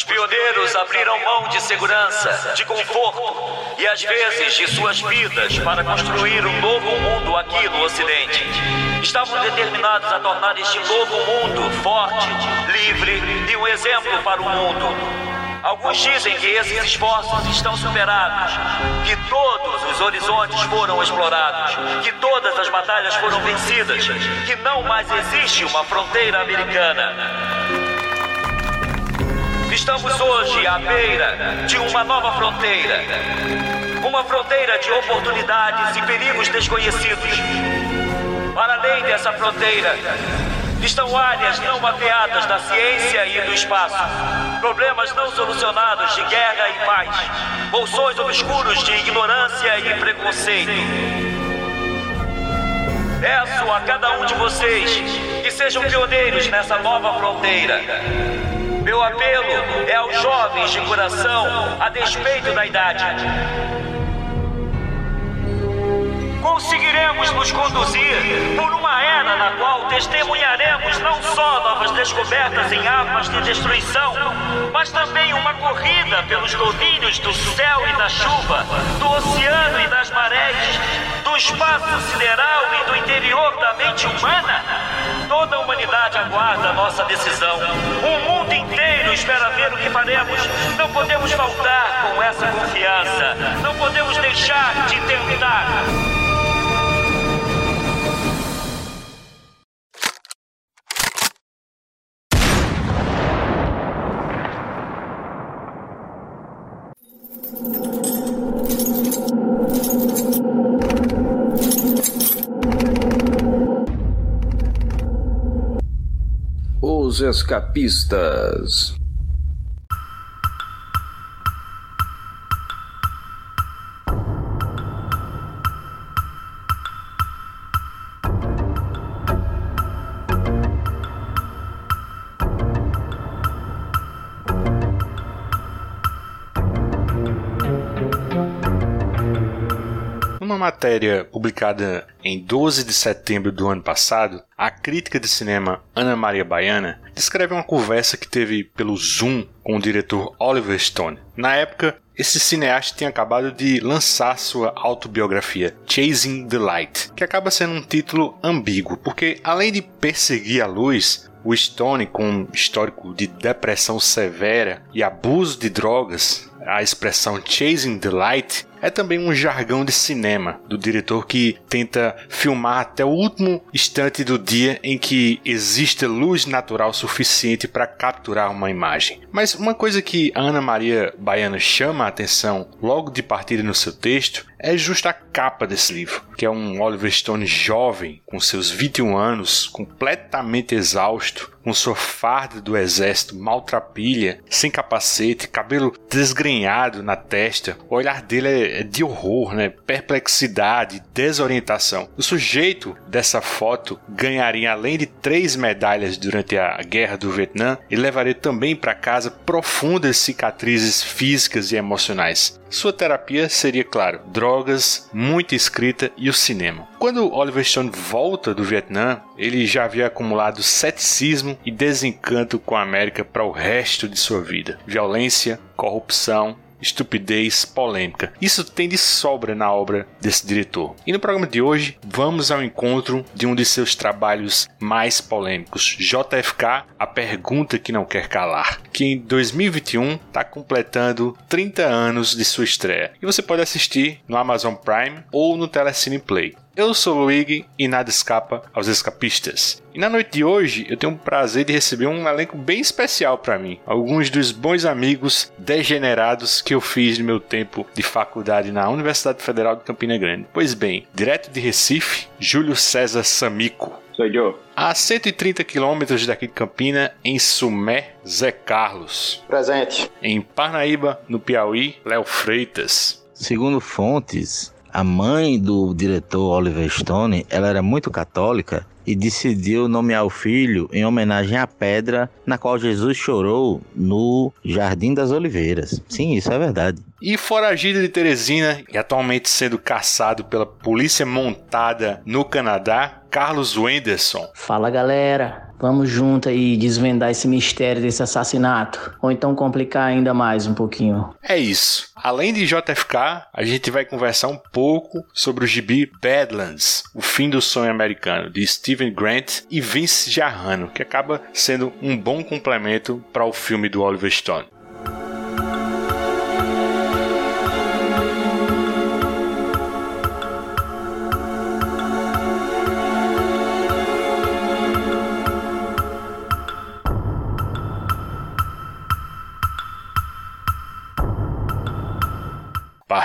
Os pioneiros abriram mão de segurança, de conforto e às vezes de suas vidas para construir um novo mundo aqui no Ocidente. Estavam determinados a tornar este novo mundo forte, livre e um exemplo para o mundo. Alguns dizem que esses esforços estão superados, que todos os horizontes foram explorados, que todas as batalhas foram vencidas, que não mais existe uma fronteira americana. Estamos hoje à beira de uma nova fronteira. Uma fronteira de oportunidades e perigos desconhecidos. Para além dessa fronteira, estão áreas não mapeadas da ciência e do espaço. Problemas não solucionados de guerra e paz. Bolsões obscuros de ignorância e preconceito. Peço a cada um de vocês que sejam pioneiros nessa nova fronteira. Meu apelo é aos jovens de coração, a despeito da idade. Conseguiremos nos conduzir por uma era na qual testemunharemos não só novas descobertas em armas de destruição, mas também uma corrida pelos domínios do céu e da chuva, do oceano e das marés, do espaço sideral e do interior da mente humana. Toda a humanidade aguarda nossa decisão. O mundo inteiro espera ver o que faremos. Não podemos faltar com essa confiança. Não podemos deixar de tentar. Os Escapistas. Matéria publicada em 12 de setembro do ano passado, a crítica de cinema Ana Maria Baiana descreve uma conversa que teve pelo Zoom com o diretor Oliver Stone. Na época, esse cineasta tinha acabado de lançar sua autobiografia Chasing the Light, que acaba sendo um título ambíguo, porque além de perseguir a luz, o Stone, com um histórico de depressão severa e abuso de drogas, a expressão chasing the light é também um jargão de cinema do diretor que tenta filmar até o último instante do dia em que existe luz natural suficiente para capturar uma imagem. Mas uma coisa que a Ana Maria Baiana chama a atenção logo de partida no seu texto é justa a capa desse livro, que é um Oliver Stone jovem, com seus 21 anos, completamente exausto, com sua farda do exército maltrapilha, sem capacete, cabelo desgrenhado na testa. O olhar dele é de horror, né? perplexidade, desorientação. O sujeito dessa foto ganharia além de três medalhas durante a guerra do Vietnã e levaria também para casa profundas cicatrizes físicas e emocionais. Sua terapia seria, claro, drogas, muita escrita e o cinema. Quando Oliver Stone volta do Vietnã, ele já havia acumulado ceticismo e desencanto com a América para o resto de sua vida. Violência, corrupção, estupidez, polêmica. Isso tem de sobra na obra desse diretor. E no programa de hoje, vamos ao encontro de um de seus trabalhos mais polêmicos, JFK, A Pergunta que Não Quer Calar, que em 2021 está completando 30 anos de sua estreia. E você pode assistir no Amazon Prime ou no Telecine Play. Eu sou o Luigi e nada escapa aos escapistas. E na noite de hoje eu tenho o prazer de receber um elenco bem especial para mim. Alguns dos bons amigos degenerados que eu fiz no meu tempo de faculdade na Universidade Federal de Campina Grande. Pois bem, direto de Recife, Júlio César Samico. Sou eu. A 130 quilômetros daqui de Campina, em Sumé, Zé Carlos. Presente. Em Parnaíba, no Piauí, Léo Freitas. Segundo fontes, a mãe do diretor Oliver Stone, ela era muito católica e decidiu nomear o filho em homenagem à pedra na qual Jesus chorou no Jardim das Oliveiras. Sim, isso é verdade. E foragido de Teresina e atualmente sendo caçado pela polícia montada no Canadá, Carlos Wenderson. Fala galera, Vamos junto aí desvendar esse mistério desse assassinato. Ou então complicar ainda mais um pouquinho. É isso. Além de JFK, a gente vai conversar um pouco sobre o gibi Badlands, o fim do sonho americano, de Steven Grant e Vince Jarrano, que acaba sendo um bom complemento para o filme do Oliver Stone.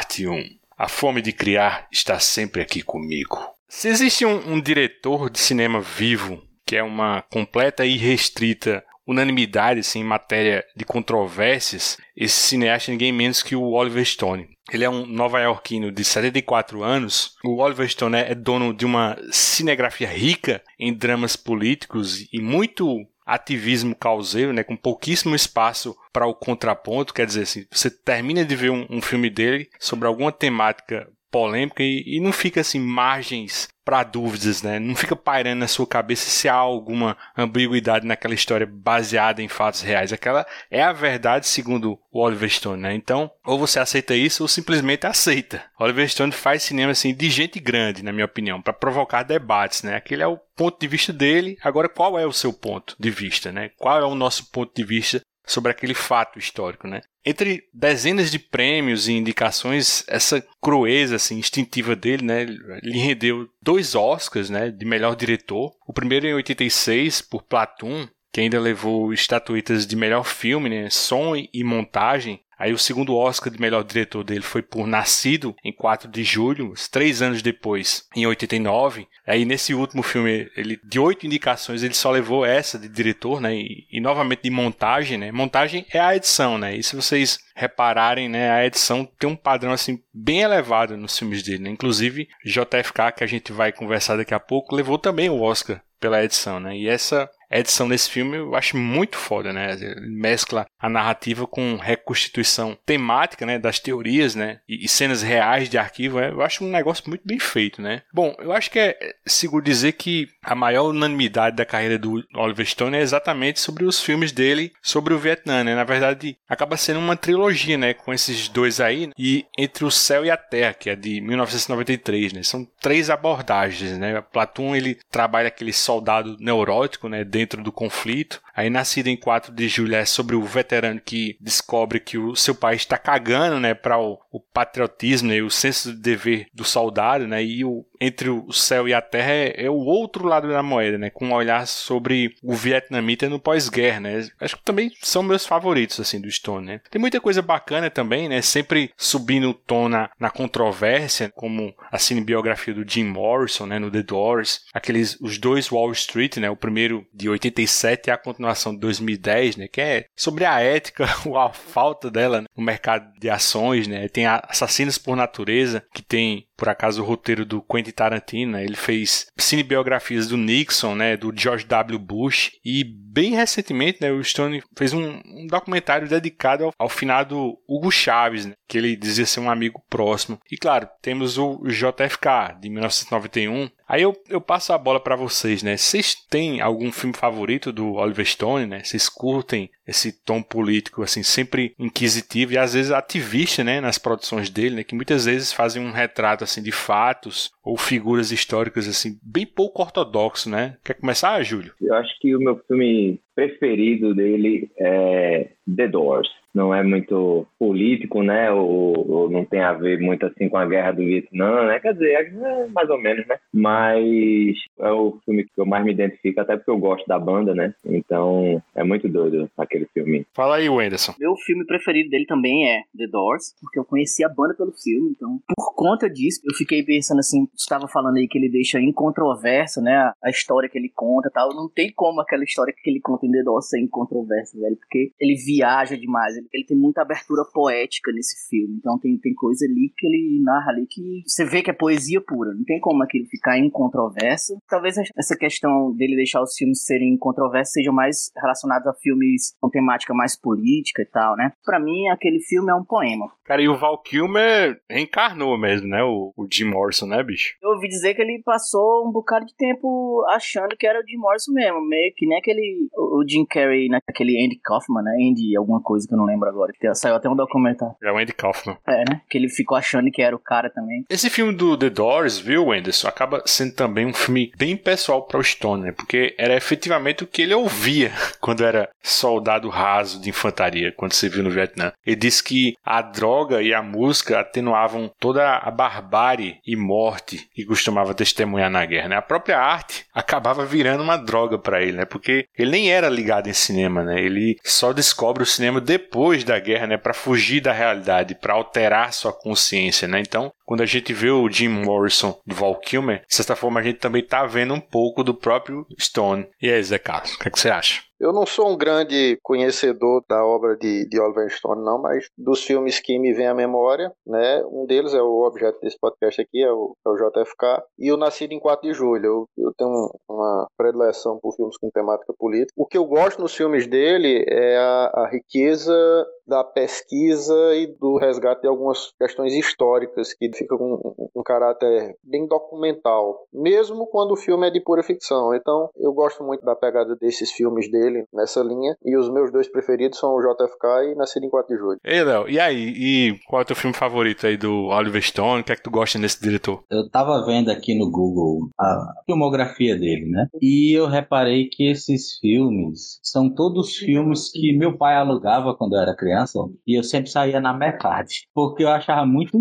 Parte 1 A fome de criar está sempre aqui comigo. Se existe um, um diretor de cinema vivo que é uma completa e restrita unanimidade assim, em matéria de controvérsias, esse cineasta é ninguém menos que o Oliver Stone. Ele é um nova-iorquino de 74 anos. O Oliver Stone é dono de uma cinegrafia rica em dramas políticos e muito ativismo causeiro, né, com pouquíssimo espaço para o contraponto. Quer dizer, assim, você termina de ver um, um filme dele sobre alguma temática polêmica e, e não fica assim margens para dúvidas, né? Não fica pairando na sua cabeça se há alguma ambiguidade naquela história baseada em fatos reais. Aquela é a verdade segundo o Oliver Stone, né? Então, ou você aceita isso ou simplesmente aceita. Oliver Stone faz cinema assim de gente grande, na minha opinião, para provocar debates, né? Aquele é o ponto de vista dele. Agora, qual é o seu ponto de vista, né? Qual é o nosso ponto de vista sobre aquele fato histórico, né? Entre dezenas de prêmios e indicações, essa crueza assim, instintiva dele, né, lhe rendeu dois Oscars, né, de melhor diretor. O primeiro em 86 por Platoon, que ainda levou estatuetas de melhor filme, né, som e montagem, Aí o segundo Oscar de melhor diretor dele foi por Nascido, em 4 de julho, três anos depois, em 89. Aí nesse último filme, ele de oito indicações, ele só levou essa de diretor, né? E, e, novamente de montagem, né? Montagem é a edição, né? E se vocês repararem, né, a edição tem um padrão assim bem elevado nos filmes dele, né? Inclusive JFK, que a gente vai conversar daqui a pouco, levou também o Oscar pela edição, né? E essa edição desse filme eu acho muito foda, né? Mescla a narrativa com reconstituição temática, né? Das teorias, né? E, e, cenas reais de arquivo. Né? Eu acho um negócio muito bem feito, né? Bom, eu acho que é seguro dizer que a maior unanimidade da carreira do Oliver Stone é exatamente sobre os filmes dele sobre o Vietnã, né? Na verdade, acaba sendo uma trilogia, né? Com esses dois aí. Né? E Entre o Céu e a Terra, que é de 1993, né? São três abordagens, né? Platum, ele trabalha aquele soldado neurótico, né? Dentro do conflito. Aí, nascido em 4 de julho, é sobre o veterano que descobre que o seu país está cagando, né, para o, o, patriotismo né, e o senso de dever do soldado, né, e o, entre o céu e a terra é, é, o outro lado da moeda, né, com um olhar sobre o vietnamita no pós-guerra, né. Acho que também são meus favoritos, assim, do Stone, né. Tem muita coisa bacana também, né, sempre subindo o tom na, na controvérsia, como a cinebiografia do Jim Morrison, né, no The Doors, aqueles, os dois Wall Street, né, o primeiro de 87 e a continuação de 2010, né, que é sobre a ética ou a falta dela né, no mercado de ações, né, tem Assassinos por Natureza, que tem por acaso o roteiro do Quentin Tarantino, né? ele fez cinebiografias do Nixon, né, do George W. Bush e bem recentemente, né, o Stone fez um, um documentário dedicado ao, ao finado Hugo Chaves, né, que ele dizia ser um amigo próximo. E claro, temos o JFK de 1991. Aí eu, eu passo a bola para vocês, né? Vocês têm algum filme favorito do Oliver Stone, né? Vocês curtem esse tom político assim sempre inquisitivo e às vezes ativista, né, nas produções dele, né, que muitas vezes fazem um retrato assim de fatos ou figuras históricas assim bem pouco ortodoxo, né? Quer começar, Júlio? Eu acho que o meu filme preferido dele é The Doors não é muito político, né? Ou, ou, não tem a ver muito assim com a guerra do Vietnã, né? Quer dizer, é mais ou menos, né? Mas é o filme que eu mais me identifico, até porque eu gosto da banda, né? Então é muito doido aquele filme. Fala aí, Wenderson. Meu filme preferido dele também é The Doors, porque eu conheci a banda pelo filme, então por conta disso eu fiquei pensando assim, estava falando aí que ele deixa incontroverso, né? A história que ele conta, tal. Não tem como aquela história que ele conta em The Doors ser incontroversa, velho, porque ele viaja demais. Ele ele tem muita abertura poética nesse filme. Então tem, tem coisa ali que ele narra ali que você vê que é poesia pura. Não tem como aquilo ficar incontroverso. Talvez essa questão dele deixar os filmes serem controversos seja mais relacionada a filmes com temática mais política e tal, né? Pra mim, aquele filme é um poema. Cara, e o Val Kilmer reencarnou mesmo, né? O, o Jim Morrison, né, bicho? Eu ouvi dizer que ele passou um bocado de tempo achando que era o Jim Morrison mesmo, meio que nem aquele o Jim Carrey naquele Andy Kaufman, né? Andy alguma coisa que eu não lembro agora, que saiu até um documentário. É o Andy Kaufman. É, né? Que ele ficou achando que era o cara também. Esse filme do The Doors, viu, Wenderson, acaba sendo também um filme bem pessoal para o Stone, né? Porque era efetivamente o que ele ouvia quando era soldado raso de infantaria, quando se viu no Vietnã. Ele disse que a droga e a música atenuavam toda a barbárie e morte que costumava testemunhar na guerra, né? A própria arte acabava virando uma droga para ele, né? Porque ele nem era ligado em cinema, né? Ele só descobre o cinema depois da guerra, né? Para fugir da realidade, para alterar sua consciência, né? Então, quando a gente vê o Jim Morrison do Val Kilmer, de certa forma a gente também tá vendo um pouco do próprio Stone. E aí, Zé Carlos, o que, é que você acha? Eu não sou um grande conhecedor da obra de, de Oliver Stone, não, mas dos filmes que me vem à memória, né? Um deles é o objeto desse podcast aqui, é o, é o JFK, e o Nascido em 4 de Julho. Eu, eu tenho uma predileção por filmes com temática política. O que eu gosto nos filmes dele é a, a riqueza da pesquisa e do resgate de algumas questões históricas que fica com um caráter bem documental, mesmo quando o filme é de pura ficção. Então, eu gosto muito da pegada desses filmes dele nessa linha, e os meus dois preferidos são o JFK e Nascido em 4 de Julho. Ei, Léo, e aí? E qual é o teu filme favorito aí do Oliver Stone? O que é que tu gosta desse diretor? Eu tava vendo aqui no Google a filmografia dele, né? E eu reparei que esses filmes são todos filmes que meu pai alugava quando eu era criança criança e eu sempre saía na metade, porque eu achava muito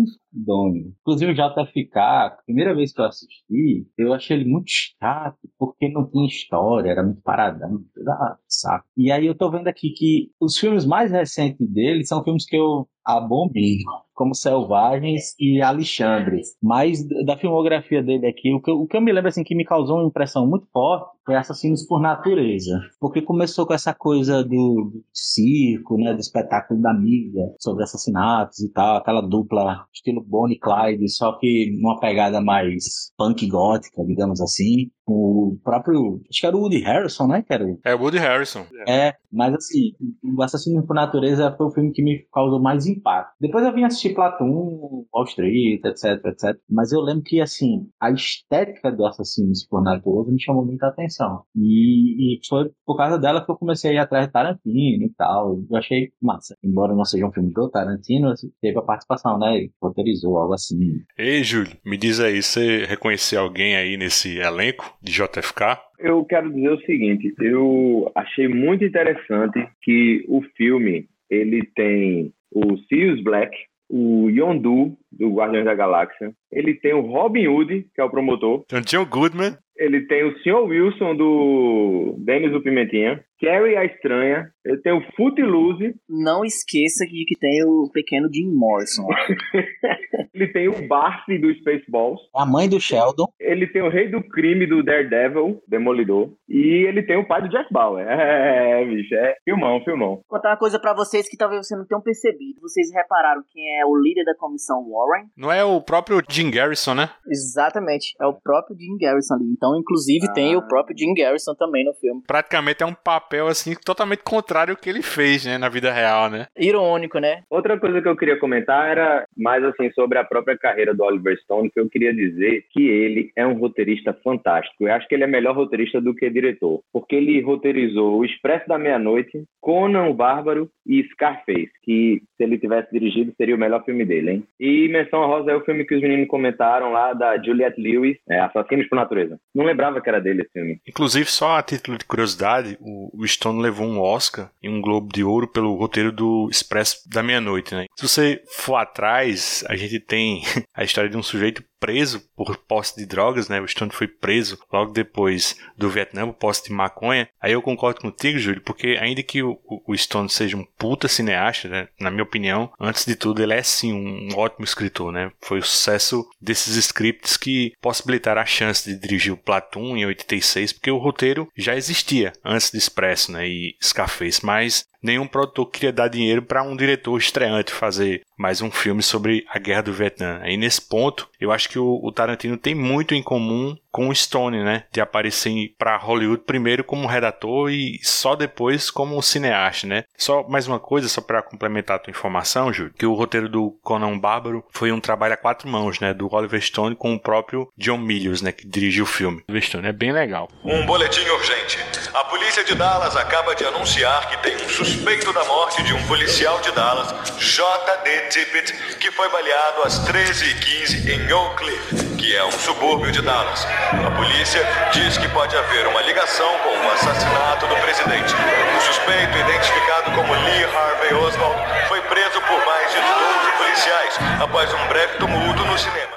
Inclusive o JFK, a primeira vez que eu assisti, eu achei ele muito chato, porque não tinha história, era muito paradão, ah, saco. E aí eu tô vendo aqui que os filmes mais recentes dele são filmes que eu abomino como Selvagens e Alexandre. Mas da filmografia dele aqui, o que, eu, o que eu me lembro assim que me causou uma impressão muito forte foi Assassinos por Natureza. Porque começou com essa coisa do, do circo, né, do espetáculo da mídia sobre assassinatos e tal, aquela dupla estilo Bonnie Clyde, só que numa pegada mais punk gótica, digamos assim. O próprio. Acho que era o Woody Harrison, né? Que era o... É o Woody Harrison. É, mas assim, o Assassino por Natureza foi o filme que me causou mais impacto. Depois eu vim assistir Platoon, Wall Street, etc, etc. Mas eu lembro que, assim, a estética do Assassinos por Natureza me chamou muita atenção. E, e foi por causa dela que eu comecei a ir atrás de Tarantino e tal. Eu achei massa. Embora não seja um filme do Tarantino, assim, teve a participação, né? Ele roteirizou algo assim. Ei, Júlio, me diz aí, você reconheceu alguém aí nesse elenco? De JFK? Eu quero dizer o seguinte, eu achei muito interessante que o filme ele tem o Sirius Black, o Yondu do Guardiões da Galáxia, ele tem o Robin Hood, que é o promotor. John Goodman. Ele tem o Sr. Wilson do Denis do Pimentinha. Carrie a Estranha. Ele tem o Footloose. Não esqueça de que tem o pequeno Jim Morrison. ele tem o Barf do Spaceballs. A mãe do Sheldon. Ele tem o Rei do Crime do Daredevil, Demolidor. E ele tem o pai do Jack Bauer. É, bicho, é filmão, filmão. Vou contar uma coisa para vocês que talvez vocês não tenham percebido. Vocês repararam quem é o líder da comissão Warren? Não é o próprio Jim Garrison, né? Exatamente. É o próprio Jim Garrison ali. Então, inclusive, ah. tem o próprio Jim Garrison também no filme. Praticamente é um papel, assim, totalmente contrário ao que ele fez, né, na vida real, né? Irônico, né? Outra coisa que eu queria comentar era mais, assim, sobre a própria carreira do Oliver Stone, que eu queria dizer que ele é um roteirista fantástico. Eu acho que ele é melhor roteirista do que diretor, porque ele roteirizou O Expresso da Meia-Noite, Conan o Bárbaro e Scarface, que se ele tivesse dirigido seria o melhor filme dele, hein? E Menção a Rosa é o filme que os meninos comentaram lá da Juliette Lewis, é, Assassinos por Natureza. Não lembrava que era dele esse filme. Inclusive, só a título de curiosidade, o Stone levou um Oscar e um Globo de Ouro pelo roteiro do Expresso da Meia-Noite, né? Se você for atrás, a gente tem a história de um sujeito preso por posse de drogas, né? O Stone foi preso logo depois do Vietnã, por posse de maconha. Aí eu concordo contigo, Júlio, porque ainda que o, o Stone seja um puta cineasta, né? Na minha opinião, antes de tudo, ele é sim um ótimo escritor, né? Foi o sucesso desses scripts que possibilitaram a chance de dirigir o Platoon em 86, porque o roteiro já existia antes de Expresso, né? E Scarface, mas nenhum produtor queria dar dinheiro para um diretor estreante fazer mais um filme sobre a guerra do Vietnã. Aí nesse ponto, eu acho que o, o Tarantino tem muito em comum com o Stone, né? De aparecer para Hollywood primeiro como redator e só depois como cineasta, né? Só mais uma coisa, só para complementar a tua informação, Júlio, que o roteiro do Conan Bárbaro foi um trabalho a quatro mãos, né? Do Oliver Stone com o próprio John Milius, né? Que dirigiu o filme. O Stone é bem legal. Um boletim urgente. A polícia de Dallas acaba de anunciar que tem um suspeito da morte de um policial de Dallas, J.D. Tippett, que foi baleado às 13h15 em Oak Cliff, que é um subúrbio de Dallas. A polícia diz que pode haver uma ligação com o assassinato do presidente. O suspeito, identificado como Lee Harvey Oswald, foi preso por mais de 12 policiais após um breve tumulto no cinema.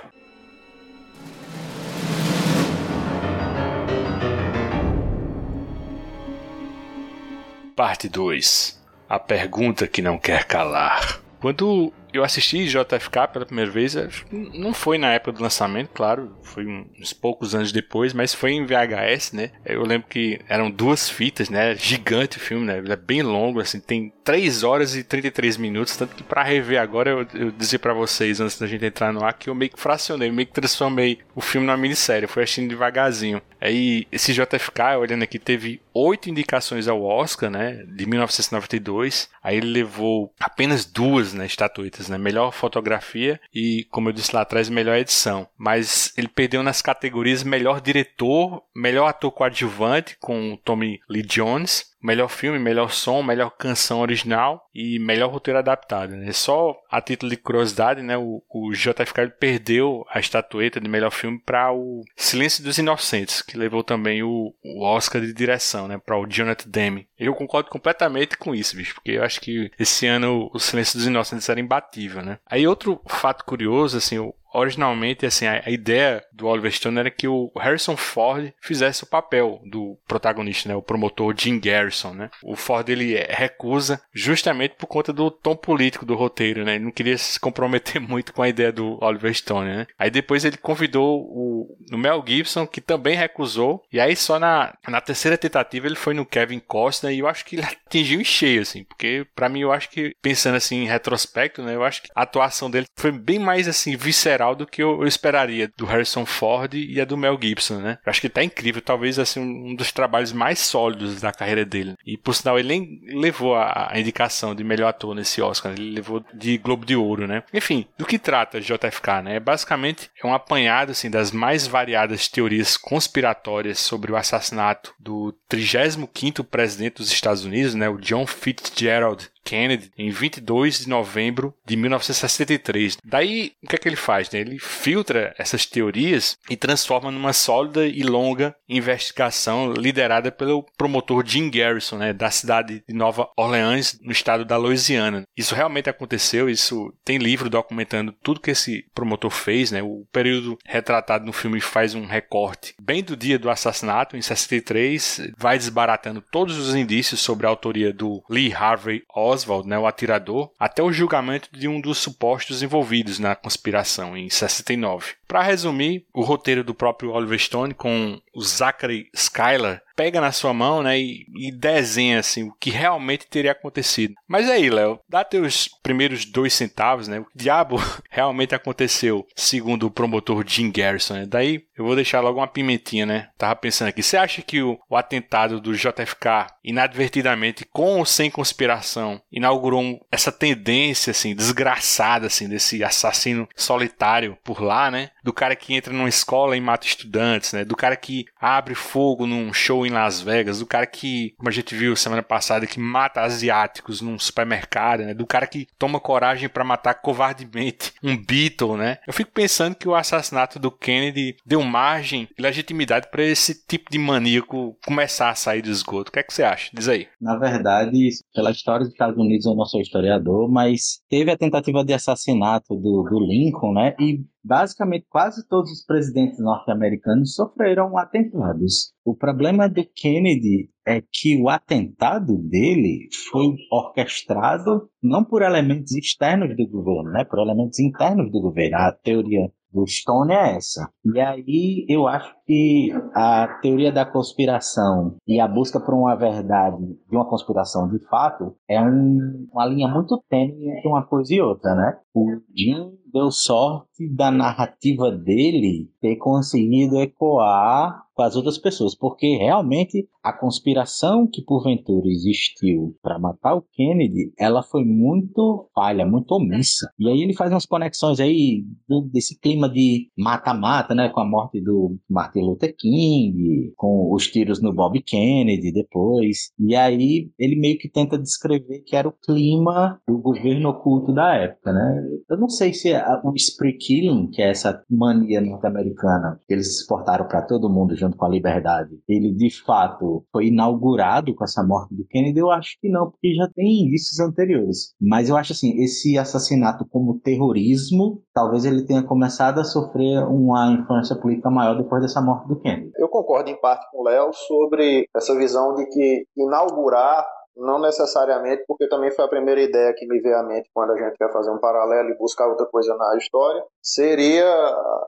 Parte 2 A pergunta que não quer calar. Quando eu assisti JFK pela primeira vez, não foi na época do lançamento, claro, foi uns poucos anos depois, mas foi em VHS, né? Eu lembro que eram duas fitas, né? Gigante o filme, né? Ele é bem longo, assim, tem 3 horas e 33 minutos, tanto que para rever agora eu, eu dizia para vocês antes da gente entrar no ar que eu meio que fracionei, meio que transformei o filme numa minissérie, eu fui assistindo devagarzinho. Aí esse JFK, olhando aqui, teve oito indicações ao Oscar, né, de 1992. Aí ele levou apenas duas, né, estatuetas, né, melhor fotografia e, como eu disse lá atrás, melhor edição. Mas ele perdeu nas categorias melhor diretor, melhor ator coadjuvante com Tommy Lee Jones melhor filme, melhor som, melhor canção original e melhor roteiro adaptado. Né? Só a título de curiosidade, né, o, o JFK perdeu a estatueta de melhor filme para o Silêncio dos Inocentes, que levou também o, o Oscar de direção, né, para o Jonathan Demme. Eu concordo completamente com isso, bicho, porque eu acho que esse ano o Silêncio dos Inocentes era imbatível, né? Aí outro fato curioso, assim, o, originalmente, assim, a, ideia do Oliver Stone era que o Harrison Ford fizesse o papel do protagonista, né, o promotor Jim Garrison, né? O Ford ele recusa justamente por conta do tom político do roteiro, né? Ele não queria se comprometer muito com a ideia do Oliver Stone, né? Aí depois ele convidou o, o Mel Gibson, que também recusou, e aí só na, na terceira tentativa ele foi no Kevin Costner e eu acho que ele atingiu em cheio, assim, porque para mim eu acho que, pensando assim em retrospecto, né, eu acho que a atuação dele foi bem mais assim visceral do que eu, esperaria do Harrison Ford e a do Mel Gibson, né? Eu acho que tá incrível, talvez assim um dos trabalhos mais sólidos da carreira dele. E por sinal ele nem levou a, a indicação de melhor ator nesse Oscar, ele levou de Globo de Ouro, né? Enfim, do que trata JFK, né? Basicamente é um apanhado assim das mais variadas teorias conspiratórias sobre o assassinato do 35º presidente dos Estados Unidos, né, o John Fitzgerald Kennedy em 22 de novembro de 1963. Daí, o que é que ele faz? Né? Ele filtra essas teorias e transforma numa sólida e longa investigação liderada pelo promotor Jim Garrison, né, da cidade de Nova Orleans, no estado da Louisiana. Isso realmente aconteceu, isso tem livro documentando tudo que esse promotor fez, né? O período retratado no filme faz um recorte bem do dia do assassinato, em 63, vai desbaratando todos os indícios sobre a autoria do Lee Harvey Oswald Oswald, né, o atirador, até o julgamento de um dos supostos envolvidos na conspiração em 69. Para resumir, o roteiro do próprio Oliver Stone com o Zachary Skyler pega na sua mão, né, e, e, desenha assim o que realmente teria acontecido. Mas aí, Léo, dá teus primeiros dois centavos, né? O diabo realmente aconteceu, segundo o promotor Jim Garrison. Né? Daí eu vou deixar logo uma pimentinha, né? Tava pensando aqui. Você acha que o, o atentado do JFK, inadvertidamente, com ou sem conspiração, inaugurou um, essa tendência assim desgraçada assim desse assassino solitário por lá, né? Do cara que entra numa escola e mata estudantes, né? Do cara que abre fogo num show em Las Vegas, do cara que, como a gente viu semana passada, que mata asiáticos num supermercado, né? Do cara que toma coragem para matar covardemente um Beatle, né? Eu fico pensando que o assassinato do Kennedy deu margem e legitimidade para esse tipo de maníaco começar a sair do esgoto. O que é que você acha? Diz aí. Na verdade, pela história dos Estados Unidos, eu não sou historiador, mas teve a tentativa de assassinato do, do Lincoln, né? E basicamente quase todos os presidentes norte-americanos sofreram atentados. O problema do Kennedy é que o atentado dele foi orquestrado não por elementos externos do governo, né, por elementos internos do governo. A teoria do Stone é essa. E aí eu acho que a teoria da conspiração e a busca por uma verdade de uma conspiração de fato é um, uma linha muito tênue entre uma coisa e outra, né? O Jim deu sorte da narrativa dele ter conseguido ecoar com as outras pessoas, porque realmente a conspiração que porventura existiu para matar o Kennedy, ela foi muito falha, muito omissa. E aí ele faz umas conexões aí desse clima de mata-mata, né, com a morte do Martin Luther King, com os tiros no Bob Kennedy depois. E aí ele meio que tenta descrever que era o clima do governo oculto da época, né? Eu não sei se o spree killing, que é essa mania norte-americana que eles exportaram para todo mundo junto com a liberdade, ele de fato foi inaugurado com essa morte do Kennedy, eu acho que não, porque já tem indícios anteriores. Mas eu acho assim, esse assassinato como terrorismo, talvez ele tenha começado a sofrer uma influência política maior depois dessa morte do Kennedy. Eu concordo em parte com o Léo sobre essa visão de que inaugurar não necessariamente, porque também foi a primeira ideia que me veio à mente quando a gente quer fazer um paralelo e buscar outra coisa na história, seria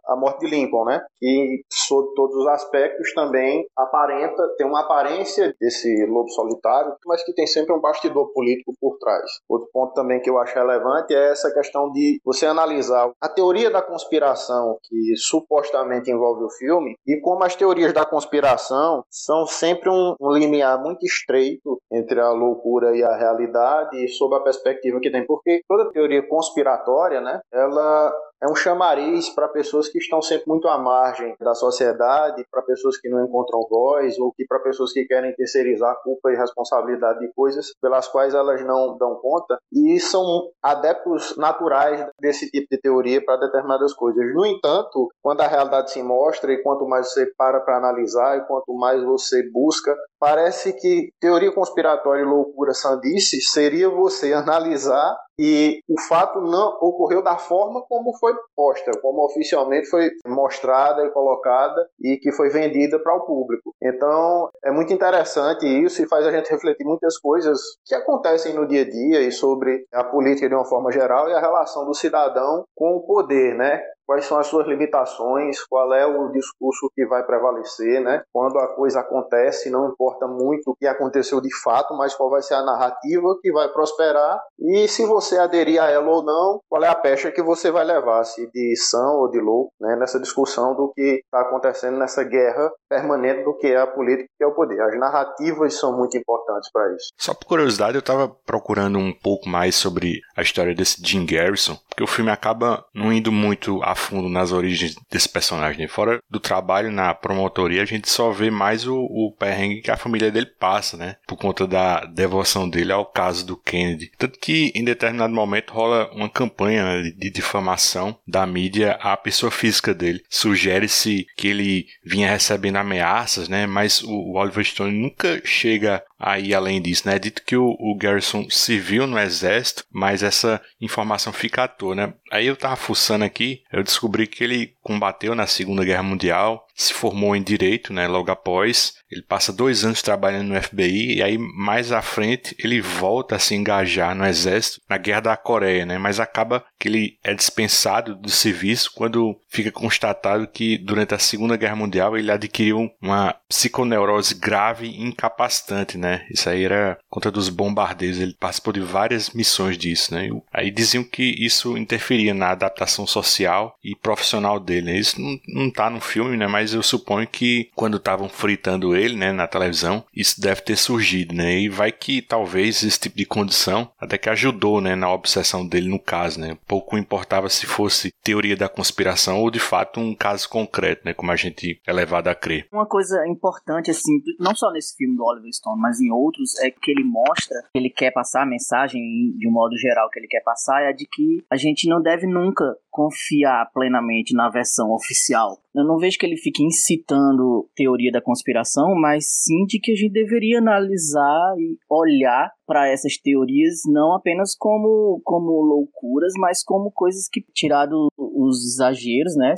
a morte de Lincoln, né? Que, sob todos os aspectos, também aparenta, tem uma aparência desse lobo solitário, mas que tem sempre um bastidor político por trás. Outro ponto também que eu acho relevante é essa questão de você analisar a teoria da conspiração que supostamente envolve o filme e como as teorias da conspiração são sempre um, um linear muito estreito entre a loucura e a realidade, sob a perspectiva que tem. Porque toda teoria conspiratória, né, ela é um chamariz para pessoas que estão sempre muito à margem da sociedade, para pessoas que não encontram voz ou que para pessoas que querem terceirizar culpa e responsabilidade de coisas pelas quais elas não dão conta e são adeptos naturais desse tipo de teoria para determinadas coisas. No entanto, quando a realidade se mostra e quanto mais você para para analisar e quanto mais você busca, parece que teoria conspiratória e loucura sandice seria você analisar e o fato não ocorreu da forma como foi posta, como oficialmente foi mostrada e colocada e que foi vendida para o público. Então é muito interessante isso e faz a gente refletir muitas coisas que acontecem no dia a dia e sobre a política de uma forma geral e a relação do cidadão com o poder, né? Quais são as suas limitações, qual é o discurso que vai prevalecer, né? Quando a coisa acontece, não importa muito o que aconteceu de fato, mas qual vai ser a narrativa que vai prosperar e se você aderir a ela ou não, qual é a pecha que você vai levar, se de são ou de louco, né? Nessa discussão do que está acontecendo nessa guerra permanente do que é a política e é o poder. As narrativas são muito importantes para isso. Só por curiosidade, eu estava procurando um pouco mais sobre a história desse Jim Garrison, porque o filme acaba não indo muito a fundo nas origens desse personagem. Fora do trabalho na promotoria, a gente só vê mais o, o perrengue que a família dele passa, né? Por conta da devoção dele ao caso do Kennedy. Tanto que em determinado momento rola uma campanha né, de difamação da mídia à pessoa física dele. Sugere-se que ele vinha recebendo ameaças, né? Mas o, o Oliver Stone nunca chega aí além disso, né? É dito que o, o Garrison serviu no exército, mas essa informação fica à toa, né? Aí eu tava fuçando aqui, eu descobri que ele combateu na Segunda Guerra Mundial, se formou em Direito, né, logo após. Ele passa dois anos trabalhando no FBI e aí mais à frente ele volta a se engajar no exército na Guerra da Coreia, né, mas acaba que ele é dispensado do serviço quando fica constatado que durante a Segunda Guerra Mundial ele adquiriu uma psiconeurose grave e incapacitante, né. Isso aí era contra dos bombardeiros. Ele participou de várias missões disso, né. Aí diziam que isso interferia na adaptação social e profissional dele. Né? Isso não, não tá no filme, né? Mas eu suponho que quando estavam fritando ele, né, na televisão, isso deve ter surgido, né? E vai que talvez esse tipo de condição até que ajudou, né, na obsessão dele no caso, né? Pouco importava se fosse teoria da conspiração ou de fato um caso concreto, né, como a gente é levado a crer. Uma coisa importante assim, não só nesse filme do Oliver Stone, mas em outros, é que ele mostra que ele quer passar a mensagem de um modo geral que ele quer passar é a de que a gente não deve nunca confiar plenamente na versão oficial. Eu não vejo que ele fique incitando teoria da conspiração, mas sim de que a gente deveria analisar e olhar para essas teorias não apenas como, como loucuras, mas como coisas que, tirado os exageros, né,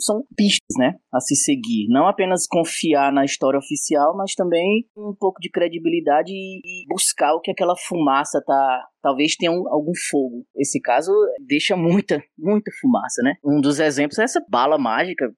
são pistas, né, a se seguir. Não apenas confiar na história oficial, mas também um pouco de credibilidade e buscar o que aquela fumaça tá, talvez tenha um, algum fogo. Esse caso deixa muita, muita fumaça, né? Um dos exemplos é essa bala mágica,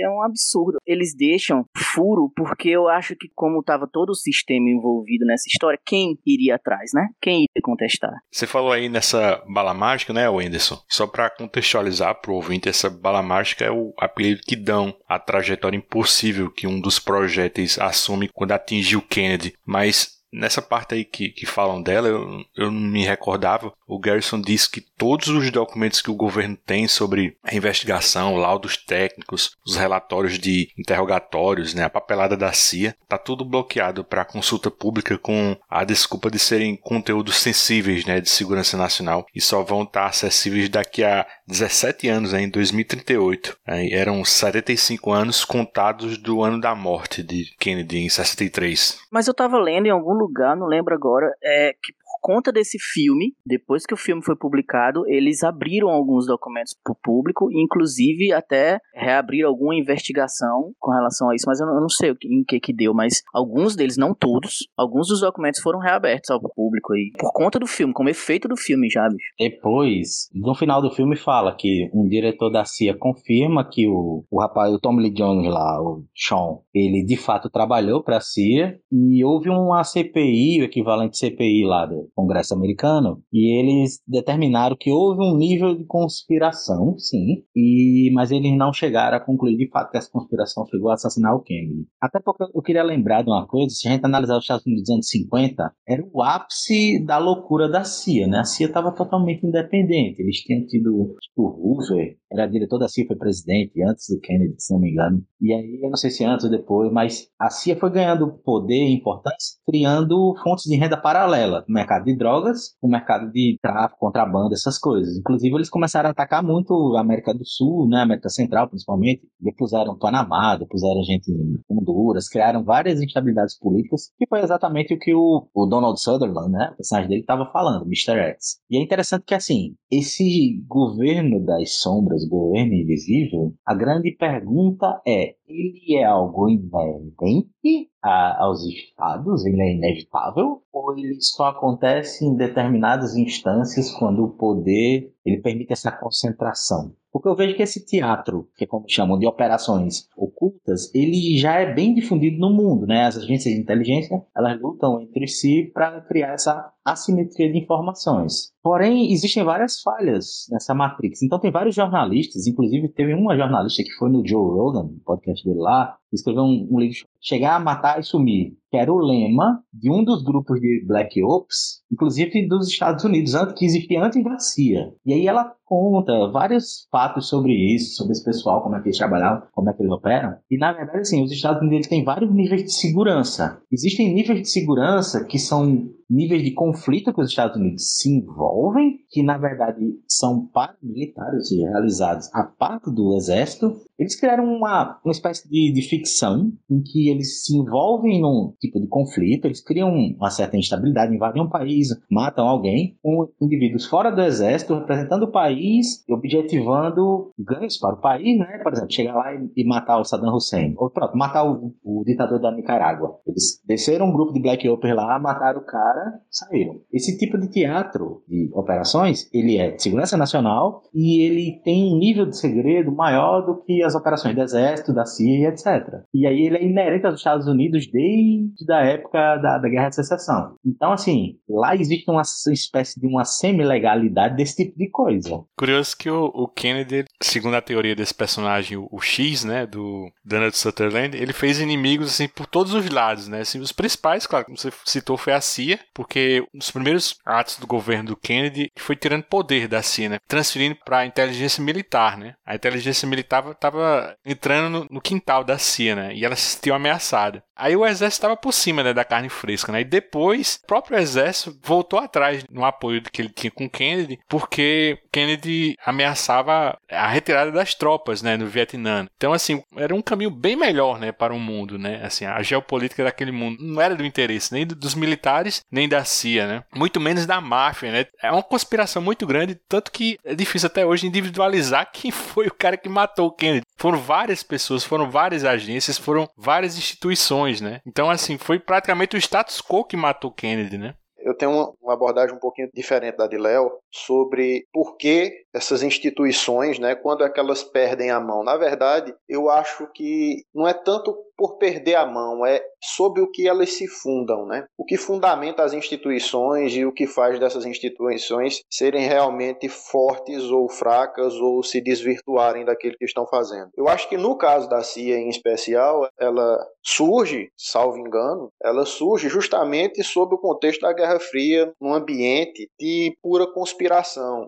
é um absurdo. Eles deixam furo porque eu acho que como estava todo o sistema envolvido nessa história, quem iria atrás, né? Quem iria contestar? Você falou aí nessa bala mágica, né, Wenderson? Só para contextualizar pro ouvinte, essa bala mágica é o apelido que dão à trajetória impossível que um dos projéteis assume quando atinge o Kennedy. Mas Nessa parte aí que, que falam dela, eu, eu não me recordava. O Garrison disse que todos os documentos que o governo tem sobre a investigação, laudos técnicos, os relatórios de interrogatórios, né, a papelada da CIA, tá tudo bloqueado para consulta pública com a desculpa de serem conteúdos sensíveis, né, de segurança nacional e só vão estar tá acessíveis daqui a 17 anos, em 2038. Aí eram 75 anos contados do ano da morte de Kennedy em 63. Mas eu tava lendo em algum lugar, não lembro agora, é que conta desse filme, depois que o filme foi publicado, eles abriram alguns documentos para o público, inclusive até reabriram alguma investigação com relação a isso, mas eu não, eu não sei em que que deu, mas alguns deles, não todos, alguns dos documentos foram reabertos ao público aí, por conta do filme, como efeito do filme já, bicho. Depois, no final do filme fala que um diretor da CIA confirma que o, o rapaz, o Tom Lee Jones lá, o Sean, ele de fato trabalhou para a CIA e houve uma CPI, o equivalente CPI lá do, Congresso americano e eles determinaram que houve um nível de conspiração, sim, e mas eles não chegaram a concluir de fato que essa conspiração chegou a assassinar o Kennedy. Até porque eu queria lembrar de uma coisa, se a gente analisar os Estados Unidos dos anos 50, era o ápice da loucura da CIA, né? A CIA estava totalmente independente, eles tinham tido, tipo, Roosevelt era diretor da CIA, foi presidente antes do Kennedy, se não me engano. E aí, eu não sei se antes ou depois, mas a CIA foi ganhando poder e importância, criando fontes de renda paralela no mercado de drogas, no mercado de tráfico, contrabando, essas coisas. Inclusive, eles começaram a atacar muito a América do Sul, né, a América Central, principalmente. Depuseram Panamá, depuseram gente em Honduras, criaram várias instabilidades políticas, que foi exatamente o que o, o Donald Sutherland, né, o personagem dele, estava falando, Mr. X. E é interessante que, assim, esse governo das sombras, governo invisível, a grande pergunta é: ele é algo inerente a, aos estados, ele é inevitável, ou ele só acontece em determinadas instâncias quando o poder ele permite essa concentração? Porque eu vejo que esse teatro, que é como chamam de operações ocultas, ele já é bem difundido no mundo, né? As agências de inteligência, elas lutam entre si para criar essa assimetria de informações. Porém, existem várias falhas nessa matrix. Então tem vários jornalistas, inclusive teve uma jornalista que foi no Joe Rogan, no podcast dele lá, escreveu um, um livro Chegar, Matar e Sumir, que era o lema de um dos grupos de Black Ops, inclusive dos Estados Unidos, que existia antes da CIA. E aí ela conta vários fatos sobre isso, sobre esse pessoal, como é que eles trabalham, como é que eles operam. E na verdade, assim, os Estados Unidos têm vários níveis de segurança. Existem níveis de segurança que são níveis de conflito que os Estados Unidos se envolvem, que na verdade são paramilitares realizados a parte do exército. Eles criaram uma, uma espécie de, de ficção em que eles se envolvem num tipo de conflito, eles criam uma certa instabilidade, invadem um país, matam alguém, com indivíduos fora do exército, representando o país e objetivando ganhos para o país, né? Por exemplo, chegar lá e, e matar o Saddam Hussein, ou pronto, matar o, o ditador da Nicarágua. Eles desceram um grupo de Black Ops lá, mataram o cara, saíram. Esse tipo de teatro de operações, ele é de segurança nacional e ele tem um nível de segredo maior do que as operações do exército, da CIA, etc. E aí ele é inerente aos Estados Unidos desde a época da, da Guerra de Secessão. Então, assim, lá existe uma espécie de uma semi-legalidade desse tipo de coisa. Curioso que o, o, Kennedy, segundo a teoria desse personagem, o, o X, né, do Donald Sutherland, ele fez inimigos, assim, por todos os lados, né? Assim, os principais, claro, como você citou, foi a CIA, porque um dos primeiros atos do governo do Kennedy foi tirando poder da CIA, né? Transferindo para a inteligência militar, né? A inteligência militar estava entrando no, no, quintal da CIA, né? E ela se sentiu ameaçada. Aí o exército estava por cima, né, da carne fresca, né? E depois, o próprio exército voltou atrás no apoio que ele tinha com Kennedy, porque Kennedy ameaçava a retirada das tropas, né, no Vietnã. Então, assim, era um caminho bem melhor, né, para o mundo, né? Assim, a geopolítica daquele mundo não era do interesse nem dos militares, nem da CIA, né? Muito menos da máfia, né? É uma conspiração muito grande, tanto que é difícil até hoje individualizar quem foi o cara que matou o Kennedy. Foram várias pessoas, foram várias agências, foram várias instituições, né? Então, assim, foi praticamente o status quo que matou Kennedy, né? eu tenho uma, uma abordagem um pouquinho diferente da de Léo sobre por que essas instituições, né, quando é que elas perdem a mão. Na verdade, eu acho que não é tanto por perder a mão, é sobre o que elas se fundam, né? O que fundamenta as instituições e o que faz dessas instituições serem realmente fortes ou fracas ou se desvirtuarem daquilo que estão fazendo. Eu acho que no caso da CIA em especial, ela surge, salvo engano, ela surge justamente sob o contexto da Guerra Fria, num ambiente de pura conspiração.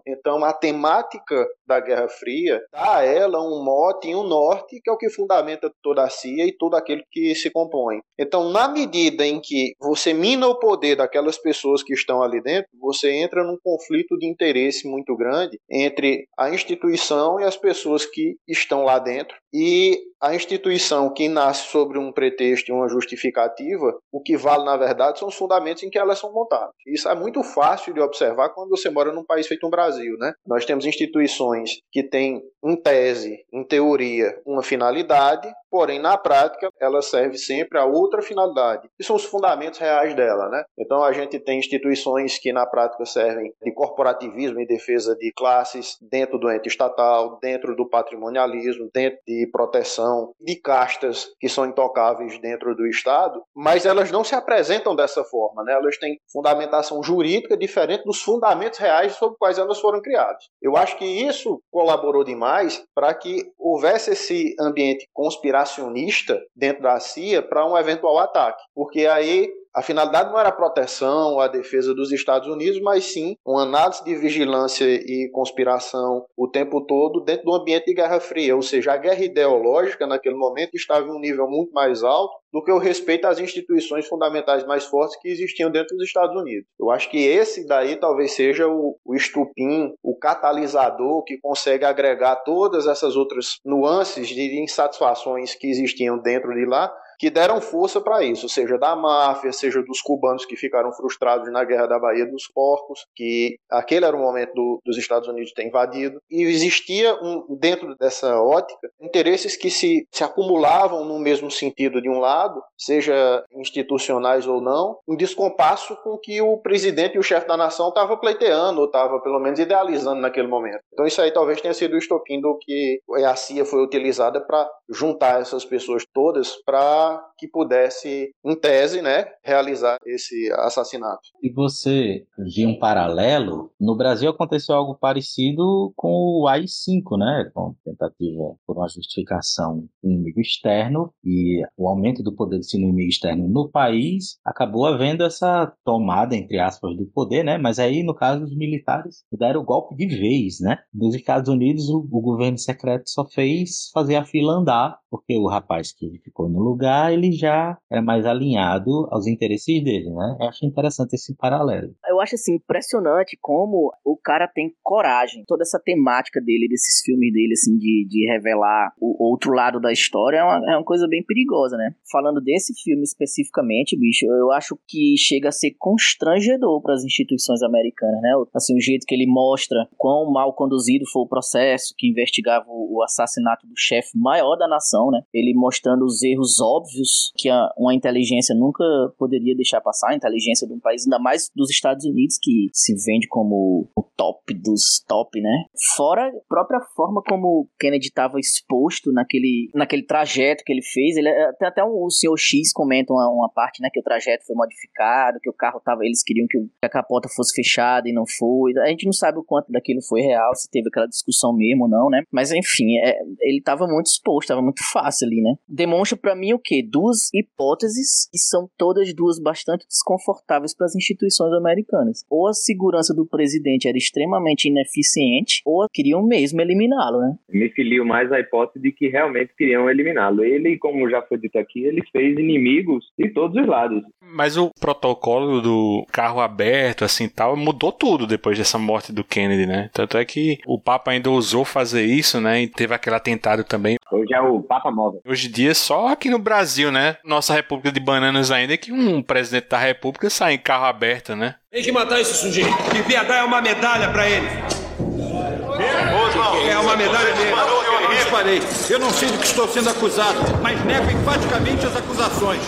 Então, a temática da Guerra Fria dá a ela um mote e um norte, que é o que fundamenta toda a CIA e todo aquele que se compõe. Então, na medida em que você mina o poder daquelas pessoas que estão ali dentro, você entra num conflito de interesse muito grande entre a instituição e as pessoas que estão lá dentro. E a instituição que nasce sobre um pretexto e uma justificativa, o que vale na verdade são os fundamentos em que elas são montadas. Isso é muito fácil de observar quando você mora num país feito um Brasil, né? Nós temos instituições que têm, em tese, em teoria, uma finalidade, porém na prática ela serve sempre a outra finalidade. E são os fundamentos reais dela, né? Então a gente tem instituições que na prática servem de corporativismo e defesa de classes dentro do ente estatal, dentro do patrimonialismo, dentro de proteção de castas que são intocáveis dentro do Estado, mas elas não se apresentam dessa forma, né? elas têm fundamentação jurídica diferente dos fundamentos reais sobre quais elas foram criadas. Eu acho que isso colaborou demais para que houvesse esse ambiente conspiracionista dentro da CIA para um eventual ataque, porque aí a finalidade não era a proteção, a defesa dos Estados Unidos, mas sim uma análise de vigilância e conspiração o tempo todo dentro do ambiente de Guerra Fria, ou seja, a guerra ideológica naquele momento estava em um nível muito mais alto do que o respeito às instituições fundamentais mais fortes que existiam dentro dos Estados Unidos. Eu acho que esse daí talvez seja o, o estupim, o catalisador que consegue agregar todas essas outras nuances de insatisfações que existiam dentro de lá que deram força para isso, seja da máfia, seja dos cubanos que ficaram frustrados na Guerra da Baía dos Porcos, que aquele era o momento do, dos Estados Unidos ter invadido, e existia um, dentro dessa ótica interesses que se, se acumulavam no mesmo sentido de um lado, seja institucionais ou não, em descompasso com que o presidente e o chefe da nação estavam pleiteando, ou estava pelo menos idealizando naquele momento. Então isso aí talvez tenha sido o estopim do que a CIA foi utilizada para juntar essas pessoas todas para lá que pudesse, em tese, né, realizar esse assassinato. E você viu um paralelo? No Brasil aconteceu algo parecido com o AI-5, né, com tentativa por uma justificação inimigo externo e o aumento do poder desse inimigo externo no país acabou havendo essa tomada, entre aspas, do poder, né, mas aí, no caso, os militares deram o golpe de vez, né. Nos Estados Unidos, o, o governo secreto só fez fazer a fila andar, porque o rapaz que ficou no lugar ele já é mais alinhado aos interesses dele, né? Eu acho interessante esse paralelo. Eu acho assim impressionante como o cara tem coragem. Toda essa temática dele, desses filmes dele, assim, de, de revelar o outro lado da história é uma, é uma coisa bem perigosa, né? Falando desse filme especificamente, bicho, eu acho que chega a ser constrangedor para as instituições americanas, né? Assim, o jeito que ele mostra quão mal conduzido foi o processo que investigava o, assassinato do chefe maior da nação, né? Ele mostrando os erros óbvios que uma inteligência nunca poderia deixar passar, a inteligência de um país, ainda mais dos Estados Unidos, que se vende como o top dos top, né? Fora a própria forma como Kennedy estava exposto naquele, naquele trajeto que ele fez, ele, até, até o senhor X comenta uma, uma parte, né, que o trajeto foi modificado, que o carro tava, eles queriam que a capota fosse fechada e não foi. A gente não sabe o quanto daquilo foi real, se teve aquela discussão mesmo ou não, né? Mas enfim, é, ele estava muito exposto, estava muito fácil ali, né? Demonstra para mim o que? Duas hipóteses que são todas duas bastante desconfortáveis para as instituições americanas. Ou a segurança do presidente era extremamente ineficiente, ou queriam mesmo eliminá-lo, né? Me filio mais à hipótese de que realmente queriam eliminá-lo. Ele, como já foi dito aqui, ele fez inimigos de todos os lados. Mas o protocolo do carro aberto, assim tal, mudou tudo depois dessa morte do Kennedy, né? Tanto é que o Papa ainda ousou fazer isso, né? E teve aquele atentado também. Hoje é o Papa Móvel. Hoje em dia, só aqui no Brasil, né? Nossa República de Bananas ainda, que um presidente da República sai em carro aberto, né? Tem que matar esse sujeito. Devia dar é uma medalha pra ele. É uma medalha mesmo. Eu. Eu não sei do que estou sendo acusado, mas nego enfaticamente as acusações.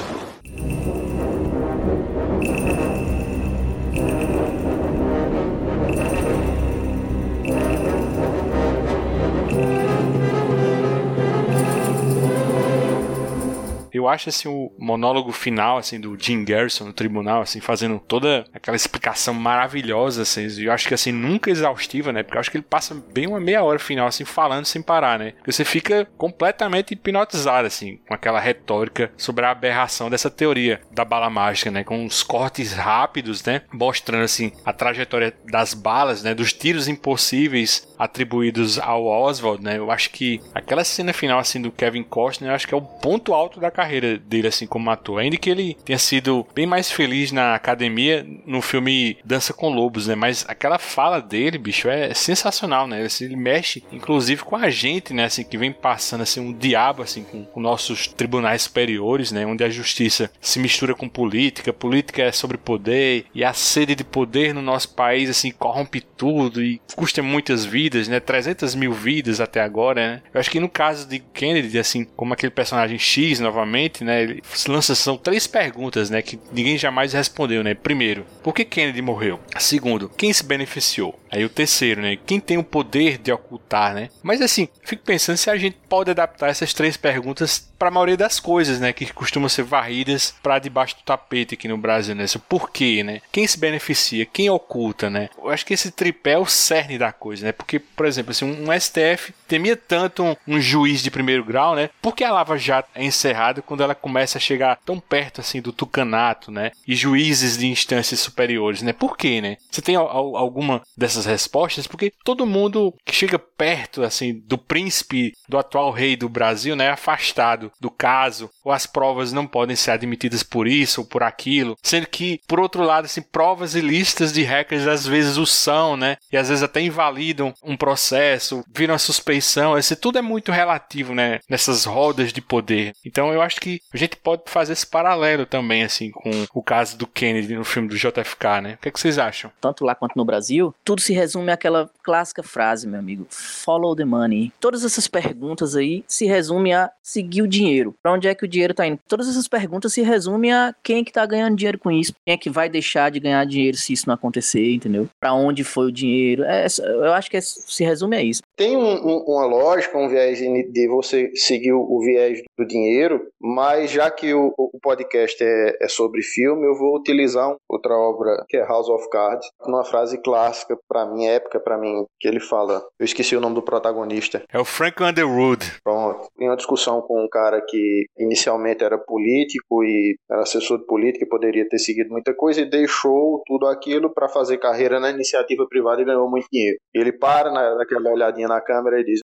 Eu acho assim o monólogo final assim do Jim Garrison no tribunal, assim, fazendo toda aquela explicação maravilhosa, assim, eu acho que assim nunca exaustiva, né? Porque eu acho que ele passa bem uma meia hora final assim falando sem parar, né? Porque você fica completamente hipnotizado assim com aquela retórica sobre a aberração dessa teoria da bala mágica, né? Com os cortes rápidos, né? Mostrando assim a trajetória das balas, né? Dos tiros impossíveis atribuídos ao Oswald, né? Eu acho que aquela cena final assim do Kevin Costner, eu acho que é o ponto alto da carreira dele assim como ator. Ainda que ele tenha sido bem mais feliz na academia no filme Dança com Lobos, né? Mas aquela fala dele, bicho, é sensacional, né? Ele mexe inclusive com a gente, né, assim que vem passando assim um diabo assim com, com nossos tribunais superiores, né, onde a justiça se mistura com política, política é sobre poder e a sede de poder no nosso país assim corrompe tudo e custa muitas vidas, né? 300 mil vidas até agora, né? Eu acho que no caso de Kennedy, assim, como aquele personagem X novamente, né? Ele lança são três perguntas, né? Que ninguém jamais respondeu, né? Primeiro, por que Kennedy morreu? Segundo, quem se beneficiou? Aí o terceiro, né? Quem tem o poder de ocultar, né? Mas assim, fico pensando se a gente pode adaptar essas três perguntas para a maioria das coisas, né, que costumam ser varridas para debaixo do tapete aqui no Brasil, né? Por quê, né? Quem se beneficia, quem oculta, né? Eu acho que esse tripé é o cerne da coisa, né? Porque, por exemplo, assim, um STF temia tanto um, um juiz de primeiro grau, né? Porque a Lava Jato é encerrada quando ela começa a chegar tão perto assim do tucanato, né? E juízes de instâncias superiores, né? Por quê, né? Você tem alguma dessas respostas? Porque todo mundo que chega perto assim do príncipe, do atual rei do Brasil, né, é afastado do caso, ou as provas não podem ser admitidas por isso ou por aquilo, sendo que, por outro lado, assim, provas listas de hackers às vezes o são, né? E às vezes até invalidam um processo, viram a suspeição, esse tudo é muito relativo, né? Nessas rodas de poder. Então eu acho que a gente pode fazer esse paralelo também, assim, com o caso do Kennedy no filme do JFK, né? O que, é que vocês acham? Tanto lá quanto no Brasil, tudo se resume àquela clássica frase, meu amigo: follow the money. Todas essas perguntas aí se resumem a seguir o dinheiro. Para onde é que o dinheiro está indo? Todas essas perguntas se resumem a quem é que tá ganhando dinheiro com isso, quem é que vai deixar de ganhar dinheiro se isso não acontecer, entendeu? Para onde foi o dinheiro? É, eu acho que é, se resume a isso. Tem um, um, uma lógica, um viés de você seguir o viés do dinheiro, mas já que o, o podcast é, é, sobre filme, eu vou utilizar outra obra que é House of Cards, uma frase clássica para mim, época para mim, que ele fala. Eu esqueci o nome do protagonista. É o Frank Underwood. Pronto. Em uma discussão com um cara que inicialmente era político e era assessor de política e poderia ter seguido muita coisa e deixou tudo aquilo para fazer carreira na iniciativa privada e ganhou muito dinheiro. Ele para na, naquela olhadinha na câmera e diz: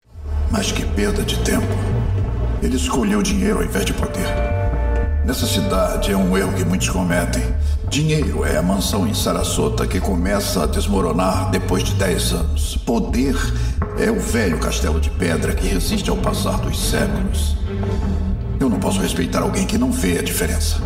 Mas que perda de tempo. Ele escolheu dinheiro ao invés de poder. Nessa cidade é um erro que muitos cometem. Dinheiro é a mansão em Sarasota que começa a desmoronar depois de 10 anos. Poder é o velho castelo de pedra que resiste ao passar dos séculos. Eu não posso respeitar alguém que não vê a diferença.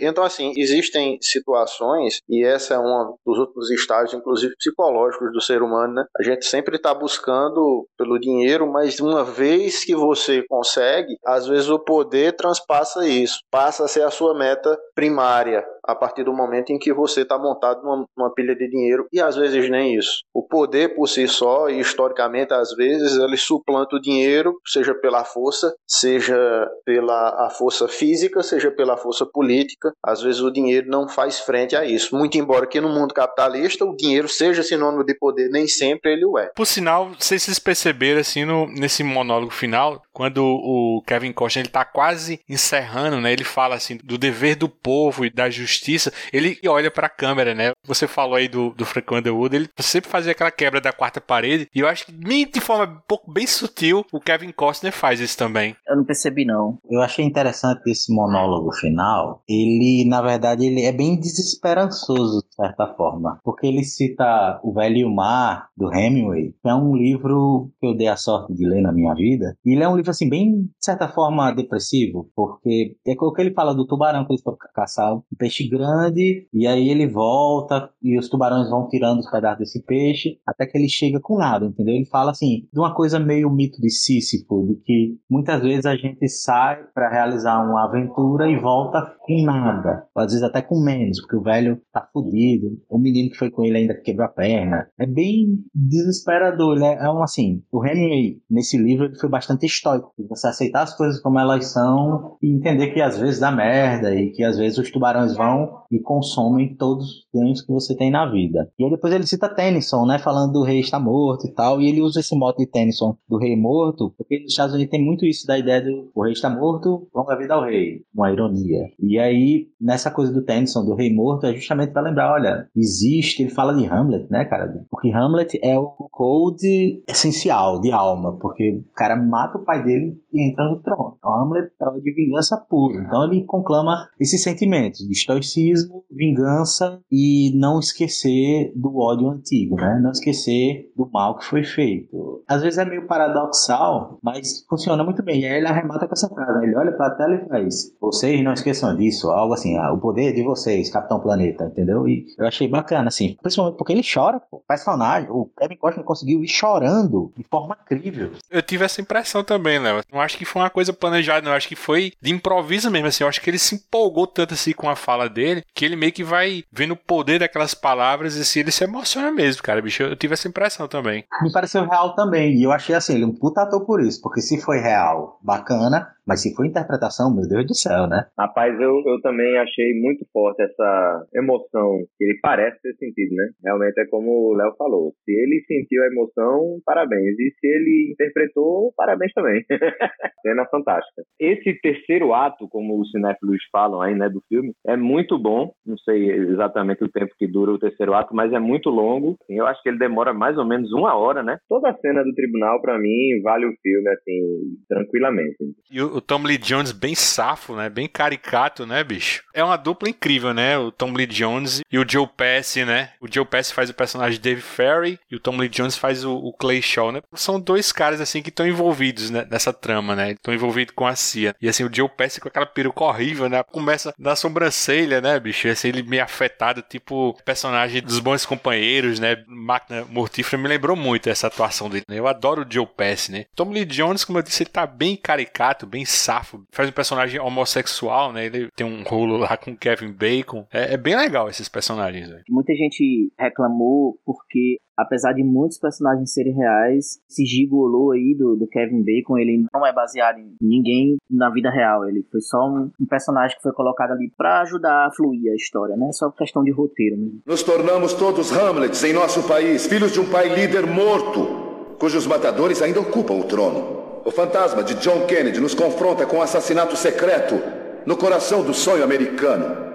Então, assim, existem situações, e essa é um dos últimos estágios, inclusive psicológicos do ser humano, né? A gente sempre está buscando pelo dinheiro, mas uma vez que você consegue, às vezes o poder transpassa isso, passa a ser a sua meta primária a partir do momento em que você está montado numa, numa, pilha de dinheiro e às vezes nem isso. O poder por si só e historicamente às vezes ele suplanta o dinheiro, seja pela força, seja pela a força física, seja pela força política. Às vezes o dinheiro não faz frente a isso. Muito embora que no mundo capitalista o dinheiro seja sinônimo de poder, nem sempre ele o é. Por sinal, se vocês perceberam assim no, nesse monólogo final, quando o Kevin Costner ele tá quase encerrando, né? Ele fala assim do dever do povo e da justiça justiça, ele olha para a câmera, né? Você falou aí do, do Frank Underwood, ele sempre fazia aquela quebra da quarta parede, e eu acho que de forma um pouco bem sutil, o Kevin Costner faz isso também. Eu não percebi, não. Eu achei interessante esse monólogo final. Ele, na verdade, ele é bem desesperançoso, de certa forma, porque ele cita O Velho e o Mar, do Hemingway, que é um livro que eu dei a sorte de ler na minha vida, e ele é um livro, assim, bem, de certa forma, depressivo, porque é o que ele fala do tubarão que eles foram caçar, um peixe grande, e aí ele volta e os tubarões vão tirando os pedaços desse peixe, até que ele chega com nada, entendeu? Ele fala assim, de uma coisa meio mito de Sísifo, de que muitas vezes a gente sai para realizar uma aventura e volta com nada, às vezes até com menos, porque o velho tá fudido, o menino que foi com ele ainda quebrou a perna. É bem desesperador, né? É um assim, o Hemingway, nesse livro, ele foi bastante estoico você aceitar as coisas como elas são e entender que às vezes dá merda e que às vezes os tubarões vão e consomem todos os ganhos que você tem na vida. E aí depois ele cita Tennyson, né, falando do rei está morto e tal, e ele usa esse mote de Tennyson do rei morto, porque nos Estados Unidos tem muito isso da ideia do o rei está morto, longa vida ao rei, uma ironia. E aí nessa coisa do Tennyson do rei morto é justamente para lembrar, olha, existe, ele fala de Hamlet, né, cara? Porque Hamlet é o code essencial de alma, porque o cara mata o pai dele e entra no trono. Então Hamlet é de vingança pura. Então ele conclama esses sentimentos de estoicismo, vingança e não esquecer do ódio antigo, né? Não esquecer do mal que foi feito. Às vezes é meio paradoxal, mas funciona muito bem. E aí ele arremata com essa frase, né? ele olha para a tela e faz: "Vocês não esqueçam disso", algo assim, ah, o poder de vocês, Capitão Planeta, entendeu? E eu achei bacana assim, principalmente porque ele chora, pô. Personagem, o Kevin Costner conseguiu ir chorando de forma incrível. Eu tive essa impressão também, Léo. Não acho que foi uma coisa planejada, não. Acho que foi de improviso mesmo, assim. Eu acho que ele se empolgou tanto assim com a fala dele que ele meio que vai vendo o poder daquelas palavras e assim, ele se emociona mesmo, cara, bicho. Eu tive essa impressão também. Me pareceu real também. E eu achei assim, ele é um puta ator por isso. Porque se foi real, bacana. Mas se for interpretação, meu Deus do céu, né? Rapaz, eu, eu também achei muito forte essa emoção que ele parece ter sentido, né? Realmente é como o Léo falou. Se ele sentiu a emoção, parabéns. E se ele interpretou, parabéns também. Cena fantástica. Esse terceiro ato, como os cinéfilos falam aí, né, do filme, é muito bom. Não sei exatamente o tempo que dura o terceiro ato, mas é muito longo. Eu acho que ele demora mais ou menos uma hora, né? Toda a cena do tribunal, para mim, vale o filme, assim, tranquilamente. E o, o Tom Lee Jones bem safo, né? Bem caricato, né, bicho? É uma dupla incrível, né? O Tom Lee Jones e o Joe Pesci, né? O Joe Pesci faz o personagem Dave Ferry e o Tom Lee Jones faz o, o Clay Shaw, né? São dois caras, assim, que estão envolvidos né, nessa trama, né? Estão envolvidos com a CIA. E, assim, o Joe Pesci com aquela peruca horrível, né? Começa na sobrancelha, né, bicho? Assim, ele meio afetado, tipo personagem dos Bons Companheiros, né? Máquina Mortífera. Me lembrou muito essa atuação dele, né? Eu adoro o Joe Pesci, né? Tom Lee Jones, como eu disse, ele tá bem caricato, bem safo. Faz um personagem homossexual, né? Ele tem um rolo lá com Kevin Bacon. É, é bem legal esses personagens, velho. Muita gente reclamou porque apesar de muitos personagens serem reais, esse gigolô aí do, do, Kevin Bacon, ele não é baseado em ninguém na vida real. Ele foi só um, um personagem que foi colocado ali para ajudar a fluir a história, né? Só questão de roteiro mesmo. Nos tornamos todos Hamlets em nosso país, filhos de um pai líder morto, cujos matadores ainda ocupam o trono. O fantasma de John Kennedy nos confronta com um assassinato secreto no coração do sonho americano.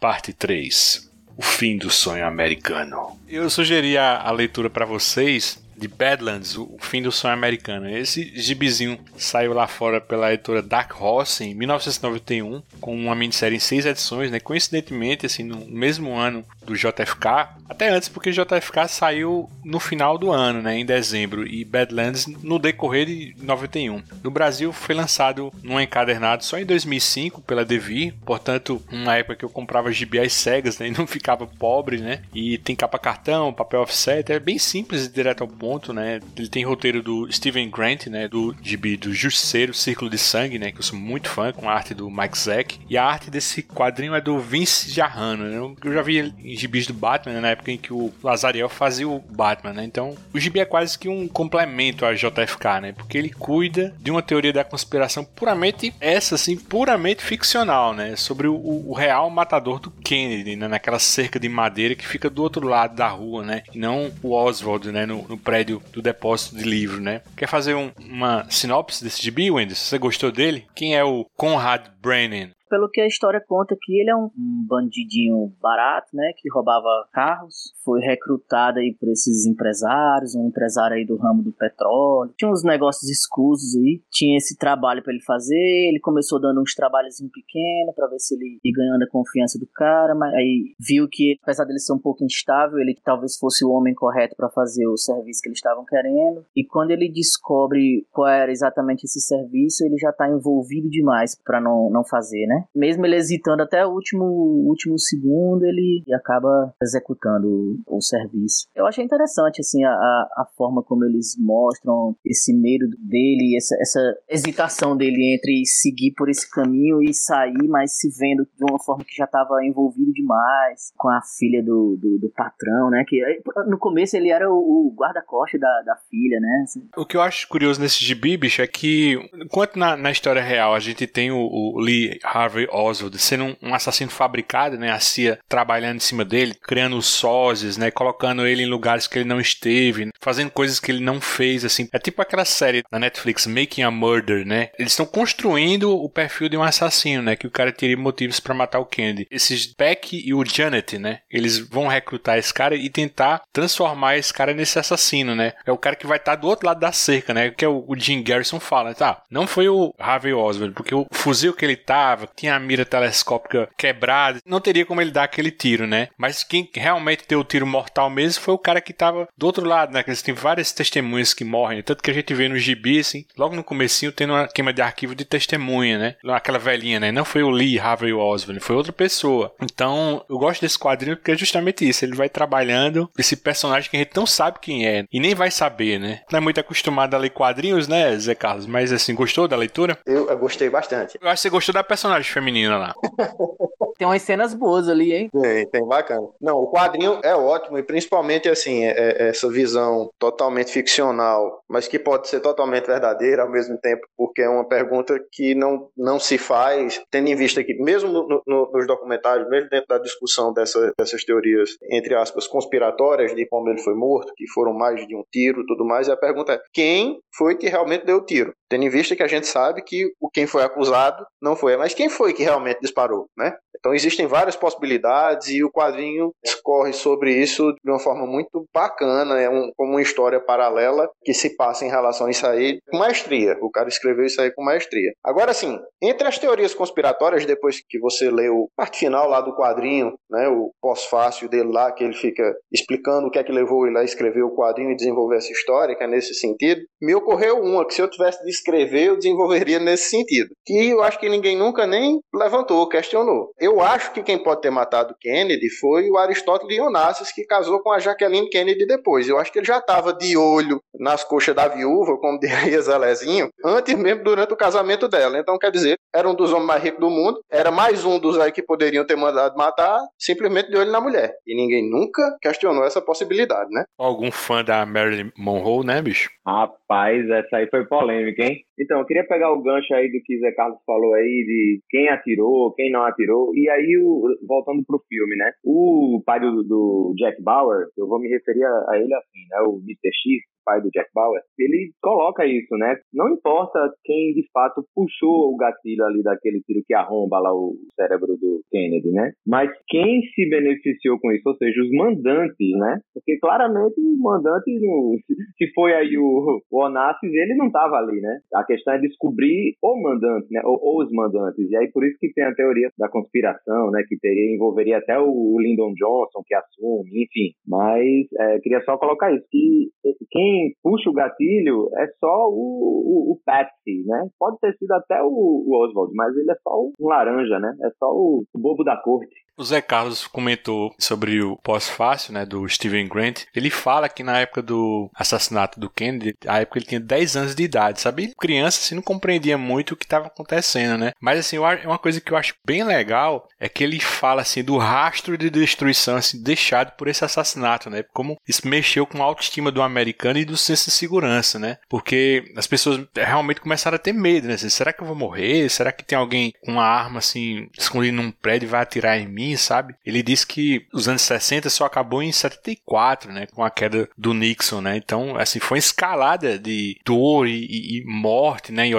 Parte 3 O fim do sonho americano. Eu sugeri a, a leitura para vocês de Badlands, o fim do sonho americano. Esse gibizinho saiu lá fora pela editora Dark Horse em 1991, com uma minissérie em seis edições, né? Coincidentemente, assim, no mesmo ano do JFK, até antes, porque JFK saiu no final do ano, né? Em dezembro, e Badlands no decorrer de 91. No Brasil foi lançado num encadernado só em 2005 pela Devir, portanto, uma época que eu comprava gibi às cegas, né? E não ficava pobre, né? E tem capa cartão, papel offset, é bem simples e direto ao ponto né? Ele tem roteiro do Steven Grant, né? Do gibi do Justiceiro, Círculo de Sangue, né? Que eu sou muito fã, com a arte do Mike Zack. E a arte desse quadrinho é do Vince Jarrano, né? Eu já vi gibis do Batman, né? na época em que o Lazariel fazia o Batman, né? Então, o gibi é quase que um complemento à JFK, né? Porque ele cuida de uma teoria da conspiração puramente, essa assim, puramente ficcional, né? Sobre o, o real matador do Kennedy, né? Naquela cerca de madeira que fica do outro lado da rua, né? E não o Oswald, né? No, no prédio prédio do depósito de livro, né? Quer fazer um, uma sinopse desse gibi, Wendy? Você gostou dele? Quem é o Conrad Brennan? Pelo que a história conta aqui, ele é um, um bandidinho barato, né, que roubava carros, foi recrutado aí por esses empresários, um empresário aí do ramo do petróleo, tinha uns negócios escusos aí, tinha esse trabalho para ele fazer, ele começou dando uns trabalhos pequenos para ver se ele ia ganhando a confiança do cara, mas aí viu que apesar dele ser um pouco instável, ele talvez fosse o homem correto para fazer o serviço que eles estavam querendo, e quando ele descobre qual era exatamente esse serviço, ele já tá envolvido demais para não, não fazer, né? Mesmo ele hesitando até o último, último segundo, ele acaba executando o, serviço. Eu achei interessante, assim, a, a forma como eles mostram esse medo dele, essa, essa hesitação dele entre seguir por esse caminho e sair, mas se vendo de uma forma que já estava envolvido demais com a filha do, do, do, patrão, né? Que no começo ele era o, o guarda-costas da, da filha, né? O que eu acho curioso nesse gibi, bicho, é que enquanto na, na história real a gente tem o, o Lee Harvey Oswald sendo um, assassino fabricado, né? A CIA trabalhando em cima dele, criando sósias, né? Colocando ele em lugares que ele não esteve, fazendo coisas que ele não fez, assim. É tipo aquela série na Netflix, Making a Murder, né? Eles estão construindo o perfil de um assassino, né? Que o cara teria motivos para matar o Kennedy. Esses Beck e o Janet, né? Eles vão recrutar esse cara e tentar transformar esse cara nesse assassino, né? É o cara que vai estar tá do outro lado da cerca, né? Que é o, o Jim Garrison fala, tá? Não foi o Harvey Oswald, porque o fuzil que ele tava tinha a mira telescópica quebrada, não teria como ele dar aquele tiro, né? Mas quem realmente deu o tiro mortal mesmo foi o cara que tava do outro lado, né? Que eles têm várias testemunhas que morrem, tanto que a gente vê no gibi, assim, logo no comecinho tendo uma queima de arquivo de testemunha, né? Aquela velhinha, né? Não foi o Lee Harvey Oswald, foi outra pessoa. Então, eu gosto desse quadrinho porque é justamente isso. Ele vai trabalhando esse personagem que a gente não sabe quem é e nem vai saber, né? Não é muito acostumado a ler quadrinhos, né, Zé Carlos? Mas assim, gostou da leitura? Eu, eu gostei bastante. Eu acho que você gostou da personagem feminina lá. tem umas cenas boas ali, hein? Tem, tem bacana. Não, o quadrinho é ótimo e principalmente assim, é, é essa visão totalmente ficcional, mas que pode ser totalmente verdadeira ao mesmo tempo, porque é uma pergunta que não, não se faz, tendo em vista que, mesmo no, no, nos documentários, mesmo dentro da discussão dessa, dessas teorias, entre aspas, conspiratórias, de como ele foi morto, que foram mais de um tiro tudo mais, a pergunta é: quem foi que realmente deu o tiro? Tendo em vista que a gente sabe que o quem foi acusado não foi, mas quem foi que realmente disparou, né? Então existem várias possibilidades e o quadrinho discorre sobre isso de uma forma muito bacana, é um, como uma história paralela que se passa em relação a isso aí com maestria. O cara escreveu isso aí com maestria. Agora sim, entre as teorias conspiratórias, depois que você leu a parte final lá do quadrinho, né, o pós-fácil dele lá, que ele fica explicando o que é que levou ele a escrever o quadrinho e desenvolver essa história, que é nesse sentido, me ocorreu uma que se eu tivesse de escrever, eu desenvolveria nesse sentido. Que eu acho que ninguém nunca nem levantou, questionou. Eu acho que quem pode ter matado Kennedy foi o Aristóteles Onassis, que casou com a Jacqueline Kennedy depois. Eu acho que ele já estava de olho nas coxas da viúva, como diria Zelezinho, antes mesmo durante o casamento dela. Então, quer dizer, era um dos homens mais ricos do mundo, era mais um dos aí que poderiam ter mandado matar, simplesmente de olho na mulher. E ninguém nunca questionou essa possibilidade, né? Algum fã da Marilyn Monroe, né, bicho? Rapaz, essa aí foi polêmica, hein? Então, eu queria pegar o gancho aí do que Zé Carlos falou aí, de quem atirou, quem não atirou, e aí, o, voltando pro filme, né? O pai do, do Jack Bauer, eu vou me referir a, a ele assim, né? O Mr. X, pai do Jack Bauer, ele coloca isso, né? Não importa quem de fato puxou o gatilho ali daquele tiro que arromba lá o cérebro do Kennedy, né? Mas quem se beneficiou com isso, ou seja, os mandantes, né? Porque claramente o mandante, se foi aí o, o Onassis, ele não estava ali, né? A questão é descobrir o mandante, né? Ou, ou, os mandantes. E aí por isso que tem a teoria da conspiração, né? Que teria, envolveria até o Lyndon Johnson, que assume, enfim. Mas é, queria só colocar isso, que quem quem puxa o gatilho é só o, o, o Patsy, né? Pode ter sido até o, o Oswald, mas ele é só um laranja, né? É só o, o bobo da corte. O Zé Carlos comentou sobre o pós-fácil, né, do Steven Grant. Ele fala que na época do assassinato do Kennedy, a época ele tinha 10 anos de idade, sabe? Criança, assim, não compreendia muito o que estava acontecendo, né? Mas, assim, uma coisa que eu acho bem legal é que ele fala, assim, do rastro de destruição, assim, deixado por esse assassinato, né? Como isso mexeu com a autoestima do americano e do senso de segurança, né? Porque as pessoas realmente começaram a ter medo, né? Assim, será que eu vou morrer? Será que tem alguém com uma arma, assim, escondida num prédio e vai atirar em mim? Mim, sabe? Ele disse que os anos 60 só acabou em 74, né? Com a queda do Nixon, né? Então, assim, foi uma escalada de dor e, e, e morte, né? E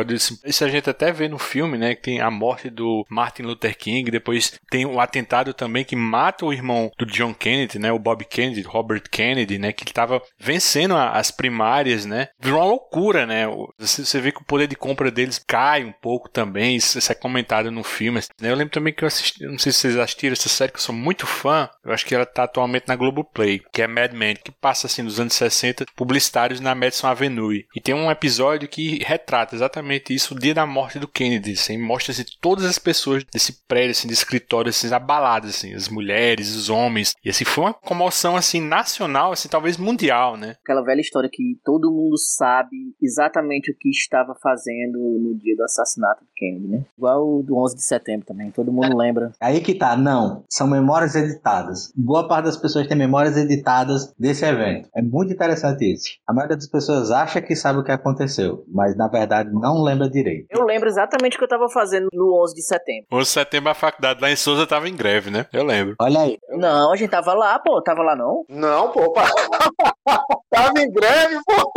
isso a gente até vê no filme, né? Que tem a morte do Martin Luther King, depois tem o atentado também que mata o irmão do John Kennedy, né? O Bob Kennedy, Robert Kennedy, né? Que estava vencendo as primárias, né? Virou uma loucura, né? Você vê que o poder de compra deles cai um pouco também, isso é comentado no filme. Né? Eu lembro também que eu assisti, não sei se vocês assistiram dessa série que eu sou muito fã. Eu acho que ela tá atualmente na Globoplay, que é Mad Men, que passa assim nos anos 60, publicitários na Madison Avenue. E tem um episódio que retrata exatamente isso, o dia da morte do Kennedy, assim, mostra assim, todas as pessoas desse prédio, assim, de escritório, assim, abaladas, assim, as mulheres, os homens. E assim, foi uma comoção assim nacional, assim, talvez mundial, né? Aquela velha história que todo mundo sabe exatamente o que estava fazendo no dia do assassinato do Kennedy, né? Igual o do 11 de setembro também, todo mundo lembra. Aí que tá, não, são memórias editadas. Boa parte das pessoas tem memórias editadas desse evento. É muito interessante isso. A maioria das pessoas acha que sabe o que aconteceu, mas na verdade não lembra direito. Eu lembro exatamente o que eu tava fazendo no 11 de setembro. 11 de setembro a faculdade lá em Souza tava em greve, né? Eu lembro. Olha aí. Não, a gente tava lá, pô, tava lá não? Não, pô, pá. tava em greve, pô.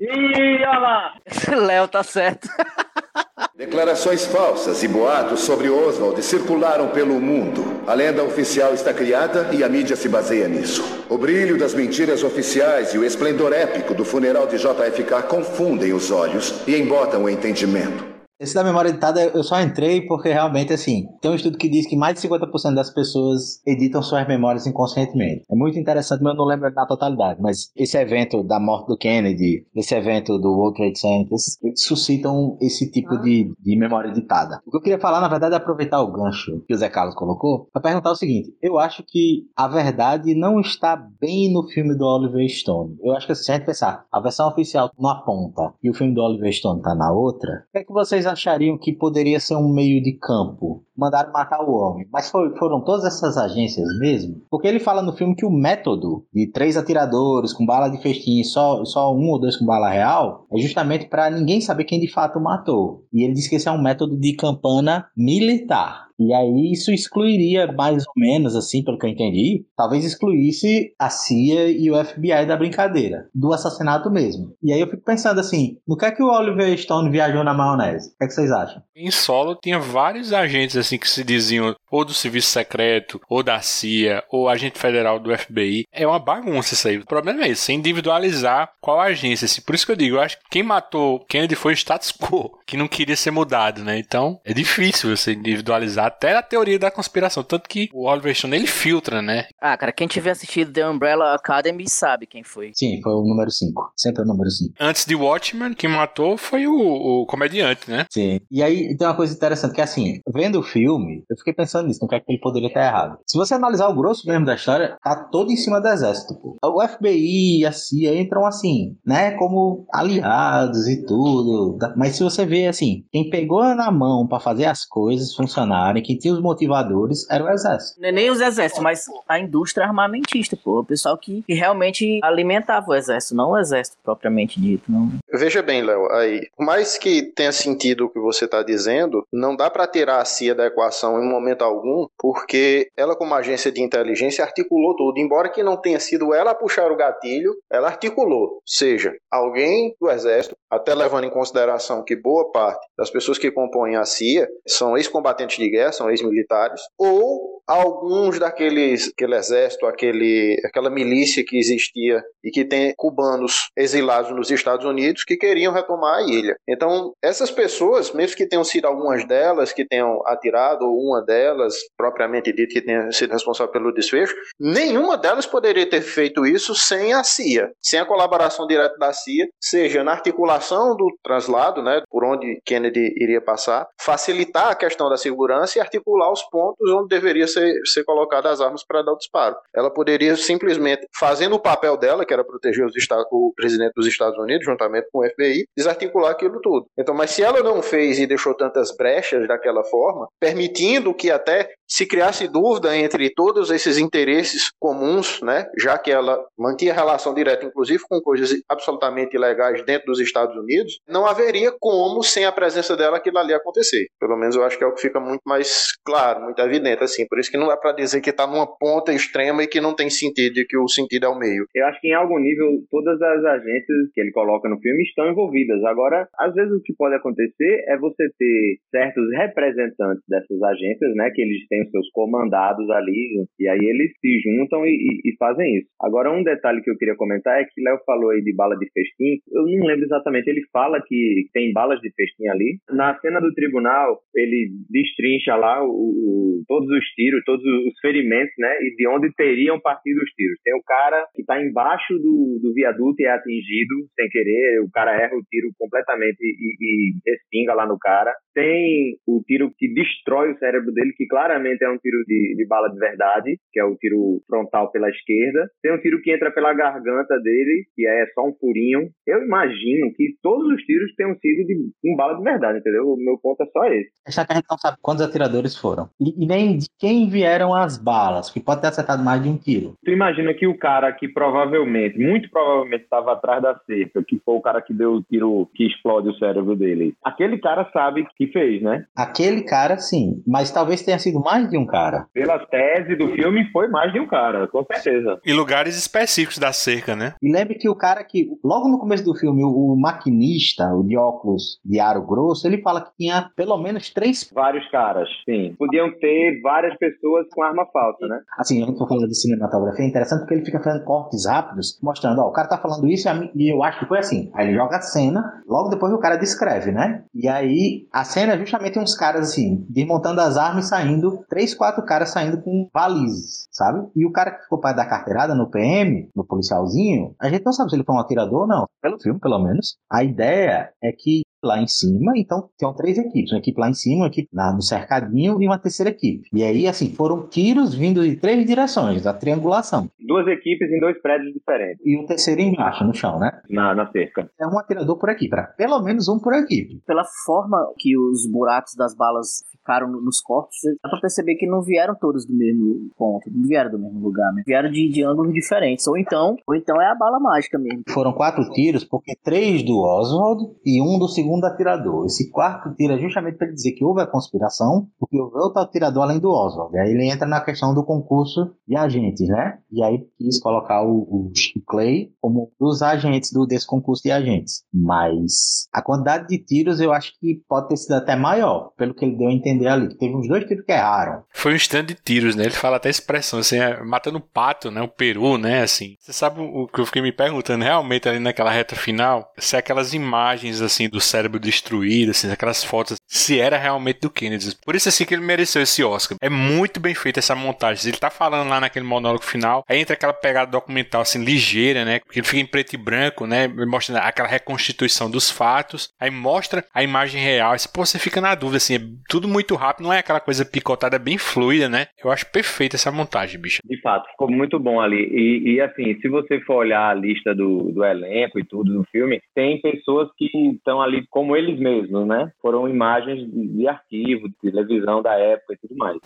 Ih, olha lá. Léo tá certo. Declarações falsas e boatos sobre Oswald circularam pelo mundo. A lenda oficial está criada e a mídia se baseia nisso. O brilho das mentiras oficiais e o esplendor épico do funeral de JFK confundem os olhos e embotam o entendimento. Esse da memória editada eu só entrei porque realmente, assim, tem um estudo que diz que mais de 50% das pessoas editam suas memórias inconscientemente. É muito interessante, mas eu não lembro na totalidade. Mas esse evento da morte do Kennedy, esse evento do World Trade Center, eles suscitam esse tipo de, de memória editada. O que eu queria falar, na verdade, é aproveitar o gancho que o Zé Carlos colocou para perguntar o seguinte: eu acho que a verdade não está bem no filme do Oliver Stone. Eu acho que se a gente pensar, a versão oficial numa ponta e o filme do Oliver Stone tá na outra, o que é que vocês achariam que poderia ser um meio de campo? Mandaram matar o homem. Mas foi, foram todas essas agências mesmo? Porque ele fala no filme que o método de três atiradores com bala de festim e só, só um ou dois com bala real é justamente para ninguém saber quem de fato matou. E ele diz que esse é um método de campana militar. E aí isso excluiria mais ou menos, assim, pelo que eu entendi, talvez excluísse a CIA e o FBI da brincadeira, do assassinato mesmo. E aí eu fico pensando assim, no que é que o Oliver Stone viajou na maionese? O que é que vocês acham? Em solo tinha vários agentes assim que se diziam ou do serviço secreto, ou da CIA, ou agente federal do FBI. É uma bagunça isso aí. O problema é esse, individualizar qual agência. Assim. Por isso que eu digo, eu acho que quem matou Kennedy foi o status quo, que não queria ser mudado, né? Então é difícil você individualizar até a teoria da conspiração. Tanto que o Oliver Stone ele filtra, né? Ah, cara, quem tiver assistido The Umbrella Academy sabe quem foi. Sim, foi o número 5. Sempre é o número 5. Antes de Watchmen, quem matou foi o, o comediante, né? Sim. E aí tem uma coisa interessante que é assim, vendo o filme, eu fiquei pensando nisso, no que é que ele poderia estar errado. Se você analisar o grosso mesmo da história, tá todo em cima do exército, pô. O FBI e a CIA entram assim, né, como aliados e tudo. Mas se você vê assim, quem pegou na mão para fazer as coisas funcionarem, quem tinha os motivadores, era o exército. Não é nem os exércitos, mas a indústria armamentista, pô. O pessoal que, que realmente alimentava o exército, não o exército propriamente dito, não. Veja bem, Léo, aí, por mais que tenha sentido o que você está dizendo, não dá para tirar a CIA da equação em momento algum, porque ela, como agência de inteligência, articulou tudo. Embora que não tenha sido ela a puxar o gatilho, ela articulou. Seja alguém do exército, até levando em consideração que boa parte das pessoas que compõem a CIA são ex-combatentes de guerra, são ex-militares, ou alguns daqueles aquele exército, aquele, aquela milícia que existia e que tem cubanos exilados nos Estados Unidos que queriam retomar a ilha. Então, essas pessoas, mesmo que tenham sido algumas delas que tenham atirado, ou uma delas, propriamente dito, que tenha sido responsável pelo desfecho, nenhuma delas poderia ter feito isso sem a CIA, sem a colaboração direta da CIA, seja na articulação do traslado, né, por onde Kennedy iria passar, facilitar a questão da segurança e articular os pontos onde deveria ser, ser colocadas as armas para dar o disparo. Ela poderia simplesmente, fazendo o papel dela, que era proteger o presidente dos Estados Unidos, juntamente com o FBI, desarticular aquilo tudo. Então, mas se ela não fez e deixou tantas brechas daquela forma, permitindo que até se criasse dúvida entre todos esses interesses comuns, né, já que ela mantinha relação direta, inclusive com coisas absolutamente ilegais dentro dos Estados Unidos, não haveria como, sem a presença dela, aquilo ali acontecer. Pelo menos eu acho que é o que fica muito mais claro, muito evidente, assim. Por isso que não é para dizer que está numa ponta extrema e que não tem sentido, e que o sentido é o meio. Eu acho que em algum nível todas as agências que ele coloca no filme estão envolvidas. Agora, às vezes o que pode acontecer é você ter certos representantes dessas agências, né, que eles têm os seus comandados ali, e aí eles se juntam e, e, e fazem isso. Agora, um detalhe que eu queria comentar é que Léo falou aí de bala de festim, eu não lembro exatamente, ele fala que tem balas de festim ali. Na cena do tribunal, ele destrincha lá o, o, todos os tiros, todos os ferimentos, né, e de onde teriam partido os tiros. Tem o cara que está embaixo do, do viaduto e é atingido sem querer, o cara erra o tiro completamente e, e respinga lá no cara. Tem o tiro que destrói o cérebro dele, que claramente é um tiro de, de bala de verdade, que é o tiro frontal pela esquerda. Tem um tiro que entra pela garganta dele, que é só um furinho. Eu imagino que todos os tiros tenham sido de, bala de verdade, entendeu? O meu ponto é só esse. Essa que a gente não sabe quantos atiradores foram. E, e, nem de quem vieram as balas, que pode ter acertado mais de um tiro. Tu imagina que o cara que provavelmente, muito provavelmente estava atrás da cerca, que foi o cara que deu o tiro que explode o cérebro dele. Aquele cara sabe que fez, né? Aquele cara, sim. Mas talvez tenha sido mais de um cara. Pela tese do filme, foi mais de um cara, com certeza. E lugares específicos da cerca, né? E lembre que o cara que, logo no começo do filme, o, maquinista, o de óculos de aro grosso, ele fala que tinha pelo menos três. Vários caras, sim. Podiam ter várias pessoas com arma falsa, né? Assim, a gente for falando de cinematografia, é interessante porque ele fica fazendo cortes rápidos, mostrando, ó, o cara tá falando isso e eu acho que foi assim. Aí ele joga a cena, logo depois o cara descreve, né? E aí a cena é justamente uns caras assim, desmontando as armas e saindo, três, quatro caras saindo com valizes, sabe? E o cara que ficou pai da carteirada no PM, no policialzinho, a gente não sabe se ele foi um atirador ou não, pelo filme pelo menos. A ideia é que lá em cima, então tem três equipes, uma equipe lá em cima, uma equipe lá no cercadinho e uma terceira equipe. E aí, assim, foram tiros vindo de três direções, da triangulação. Duas equipes em dois prédios diferentes. E o terceiro embaixo, no chão, né? Na, na cerca. É um atirador por equipe, pelo menos um por equipe. Pela forma que os buracos das balas ficaram nos corpos, dá pra perceber que não vieram todos do mesmo ponto, não vieram do mesmo lugar, né? vieram de, de ângulos diferentes. Ou então, ou então é a bala mágica mesmo. Foram quatro tiros, porque três do Oswald e um do segundo atirador. Esse quarto tiro é justamente para dizer que houve a conspiração, porque houve outro atirador além do Oswald. Aí ele entra na questão do concurso de agentes, né? E aí quis colocar o, o Clay como dos agentes do, desse concurso de agentes. Mas a quantidade de tiros eu acho que pode ter sido até maior, pelo que ele deu a entender ali, teve uns dois tiros que erraram. Foi um stand de tiros, né? Ele fala até expressão, assim, é, matando pato, né? O peru, né? Assim. Você sabe o que eu fiquei me perguntando realmente ali naquela reta final? Se aquelas imagens, assim, do cérebro destruído, assim, aquelas fotos, se era realmente do Kennedy. Por isso, assim, que ele mereceu esse Oscar. É muito bem feita essa montagem. Ele tá falando lá naquele monólogo final, aí entra aquela pegada documental, assim, ligeira, né? Porque ele fica em preto e branco, né? Mostra aquela reconstituição dos fatos, aí mostra a imagem real. Aí, pô, você fica na dúvida, assim, é tudo muito rápido, não é aquela coisa picotada, bem fluida, né? Eu acho perfeita essa montagem, bicho. De fato, ficou muito bom ali. E, e assim, se você for olhar a lista do, do elenco e tudo do filme, tem pessoas que estão ali como eles mesmos, né? Foram imagens de, arquivo, de televisão da época e tudo mais.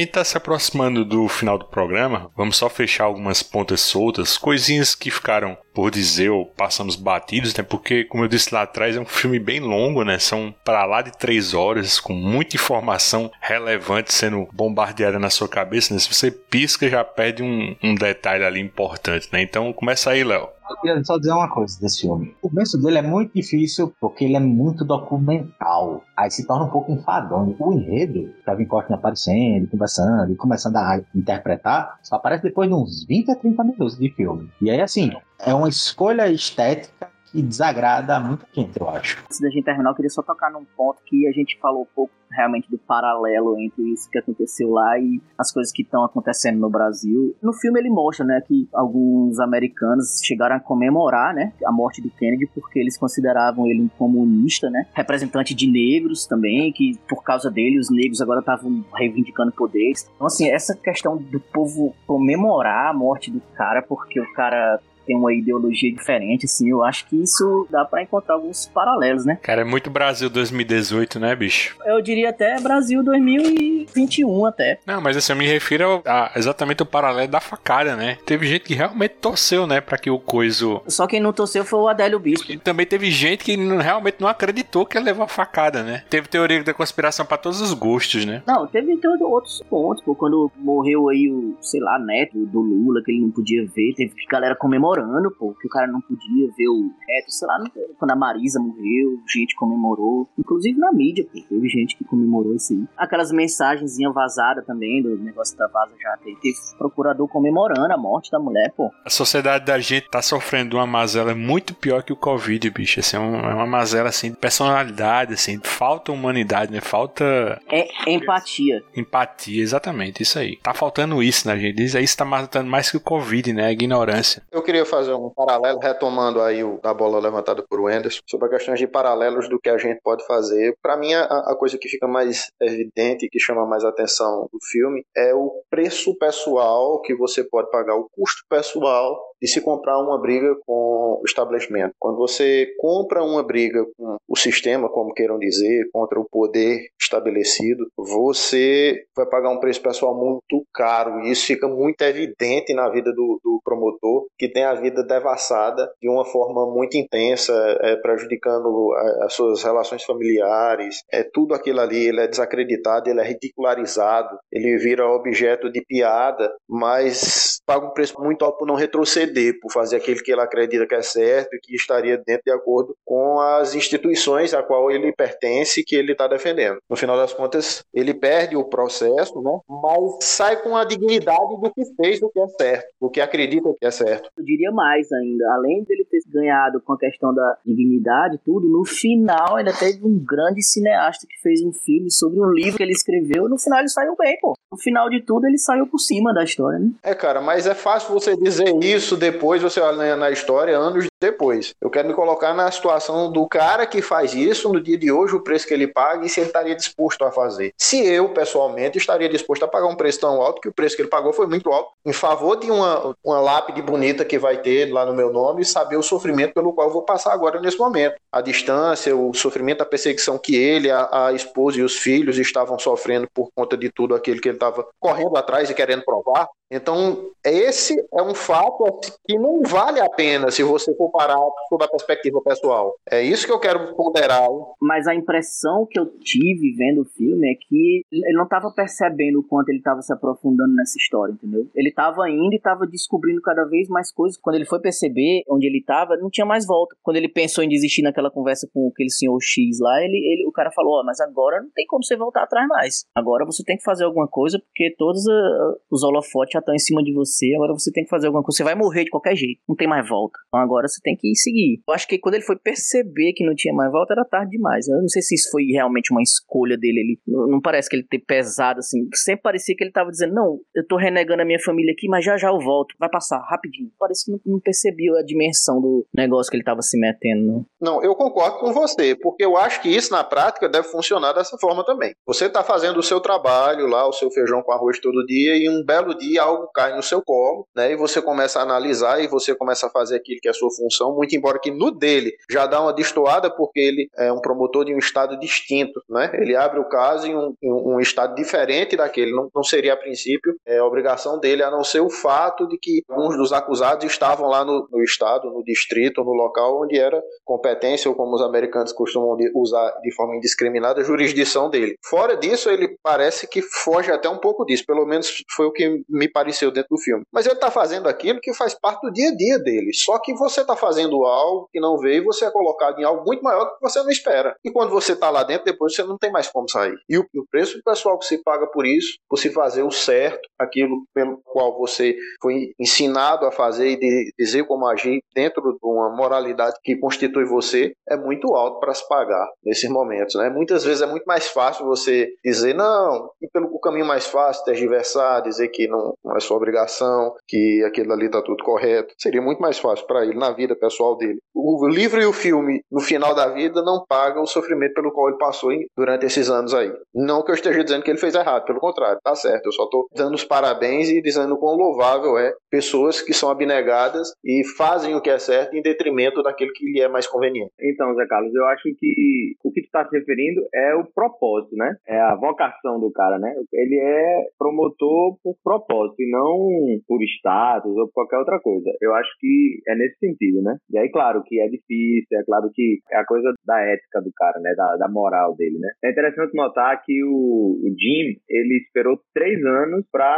Gente está se aproximando do final do programa, vamos só fechar algumas pontas soltas, coisinhas que ficaram por dizer ou passamos batidos, né? Porque, como eu disse lá atrás, é um filme bem longo, né? São para lá de três horas, com muita informação relevante sendo bombardeada na sua cabeça, né? Se você pisca, já perde um, um detalhe ali importante, né? Então, começa aí, Léo. Eu queria só dizer uma coisa desse filme. O começo dele é muito difícil porque ele é muito documental. Aí se torna um pouco enfadonho. O enredo, Kevin Costner aparecendo, conversando e começando a interpretar, só aparece depois de uns 20 a 30 minutos de filme. E aí, assim, é uma escolha estética que desagrada muita gente, eu acho. Antes da gente terminar, eu queria só tocar num ponto que a gente falou um pouco realmente do paralelo entre isso que aconteceu lá e as coisas que estão acontecendo no Brasil. No filme ele mostra, né, que alguns americanos chegaram a comemorar, né, a morte do Kennedy porque eles consideravam ele um comunista, né, representante de negros também, que por causa dele os negros agora estavam reivindicando poderes. Então assim, essa questão do povo comemorar a morte do cara porque o cara tem uma ideologia diferente, assim, eu acho que isso dá para encontrar alguns paralelos, né? Cara, é muito Brasil 2018, né, bicho? Eu diria até Brasil 2021 até. Não, mas assim, eu me refiro a, exatamente o paralelo da facada, né? Teve gente que realmente torceu, né, para que o coiso... Só quem não torceu foi o Adélio Bispo. E também teve gente que realmente não acreditou que ia levar a facada, né? Teve teoria da conspiração para todos os gostos, né? Não, teve todo outros pontos, pô, quando morreu aí o, sei lá, neto do Lula, que ele não podia ver, teve galera comemorando, pô, que o cara não podia ver o neto, sei lá, quando a Marisa morreu, gente comemorou, inclusive na mídia, pô, teve gente que comemorou isso aí. Aquelas mensagens vazadas também do negócio da Vaza já teve, teve procurador comemorando a morte da mulher, pô. A sociedade da gente tá sofrendo uma mazela muito pior que o Covid, bicho, assim, é, é uma mazela, assim, de personalidade, assim, falta humanidade, né, falta... É empatia. Empatia, exatamente, isso aí. Tá faltando isso na gente, isso aí está matando mais que o Covid, né, a ignorância. Eu queria fazer um paralelo, retomando aí o da bola levantada por Wenderson, sobre a questão de paralelos do que a gente pode fazer. Para mim, a, a, coisa que fica mais evidente, que chama mais atenção do filme, é o preço pessoal que você pode pagar, o custo pessoal de se comprar uma briga com o estabelecimento. Quando você compra uma briga com o sistema, como queiram dizer, contra o poder estabelecido, você vai pagar um preço pessoal muito caro. E isso fica muito evidente na vida do, do promotor, que tem a vida devassada de uma forma muito intensa, é, prejudicando as suas relações familiares. É tudo aquilo ali, ele é desacreditado, ele é ridicularizado, ele vira objeto de piada, mas paga um preço muito alto por não retroceder por fazer aquilo que ele acredita que é certo e que estaria dentro de acordo com as instituições a qual ele pertence e que ele está defendendo. No final das contas, ele perde o processo, né? mas sai com a dignidade do que fez, do que é certo, do que acredita que é certo. Eu diria mais ainda, além dele ter ganhado com a questão da dignidade tudo, no final ainda teve um grande cineasta que fez um filme sobre um livro que ele escreveu e no final ele saiu bem, pô. No final de tudo ele saiu por cima da história, né? É, cara, mas é fácil você dizer isso depois, você olha na história, anos depois. Eu quero me colocar na situação do cara que faz isso no dia de hoje, o preço que ele paga e se ele estaria disposto a fazer. Se eu, pessoalmente, estaria disposto a pagar um preço tão alto que o preço que ele pagou foi muito alto, em favor de uma, uma lápide bonita que vai ter lá no meu nome e saber o sofrimento pelo qual eu vou passar agora nesse momento. A distância, o sofrimento, a perseguição que ele, a, a esposa e os filhos estavam sofrendo por conta de tudo aquilo que ele estava correndo atrás e querendo provar. Então, esse é um fato que não vale a pena se você for parar sob a perspectiva pessoal. É isso que eu quero ponderar. Mas a impressão que eu tive vendo o filme é que ele não estava percebendo o quanto ele estava se aprofundando nessa história, entendeu? Ele estava indo e estava descobrindo cada vez mais coisas. Quando ele foi perceber onde ele estava, não tinha mais volta. Quando ele pensou em desistir naquela conversa com aquele senhor X lá, ele, ele o cara falou: Ó, oh, mas agora não tem como você voltar atrás mais. Agora você tem que fazer alguma coisa porque todos uh, os holofotes já estão em cima de você. Agora você tem que fazer alguma coisa. Você vai morrer de qualquer jeito. Não tem mais volta. Então agora você tem que seguir. Eu acho que quando ele foi perceber que não tinha mais volta, era tarde demais. Eu não sei se isso foi realmente uma escolha dele. Ele, não parece que ele ter pesado assim. Sempre parecia que ele tava dizendo: Não, eu tô renegando a minha família aqui, mas já já eu volto. Vai passar rapidinho. Parece que não, não percebeu a dimensão do negócio que ele tava se metendo. Não, eu concordo com você, porque eu acho que isso na prática deve funcionar dessa forma também. Você tá fazendo o seu trabalho lá, o seu feijão com arroz todo dia, e um belo dia algo cai no seu colo, né? E você começa a analisar e você começa a fazer aquilo que é a sua função, muito embora que no dele já dá uma destoada, porque ele é um promotor de um estado distinto, né? Ele abre o caso em um, em um estado diferente daquele, não, não seria a princípio é, a obrigação dele, a não ser o fato de que alguns dos acusados estavam lá no, no estado, no distrito, no local onde era competência, ou como os americanos costumam usar de forma indiscriminada, a jurisdição dele. Fora disso, ele parece que foge até um pouco disso, pelo menos foi o que me pareceu dentro do filme. Mas ele está fazendo aquilo que faz parte do dia a dia dele, só que você está fazendo algo que não veio e você é colocado em algo muito maior do que você não espera. E quando você está lá dentro, depois você não tem mais como sair. E o, o preço pessoal que se paga por isso, por se fazer o certo, aquilo pelo qual você foi ensinado a fazer e de dizer como agir dentro de uma moralidade que constitui você, é muito alto para se pagar nesses momentos. Né? Muitas vezes é muito mais fácil você dizer não, e pelo caminho mais fácil, tergiversar, dizer que não, não é sua obrigação, que aquilo ali tá tudo correto. Seria muito mais fácil para ele na vida pessoal dele. O livro e o filme, no final da vida, não pagam o sofrimento pelo qual ele passou durante esses anos aí. Não que eu esteja dizendo que ele fez errado, pelo contrário, tá certo. Eu só tô dando os parabéns e dizendo quão louvável é pessoas que são abnegadas e fazem o que é certo em detrimento daquilo que lhe é mais conveniente. Então, Zé Carlos, eu acho que o que tu está se referindo é o propósito, né? É a vocação do cara, né? Ele é promotor por propósito e não por status ou por qualquer outra coisa. Eu acho que é nesse sentido, né? E aí, claro que é difícil, é claro que é a coisa da ética do cara, né? Da, da moral dele, né? É interessante notar que o, o Jim, ele esperou três anos para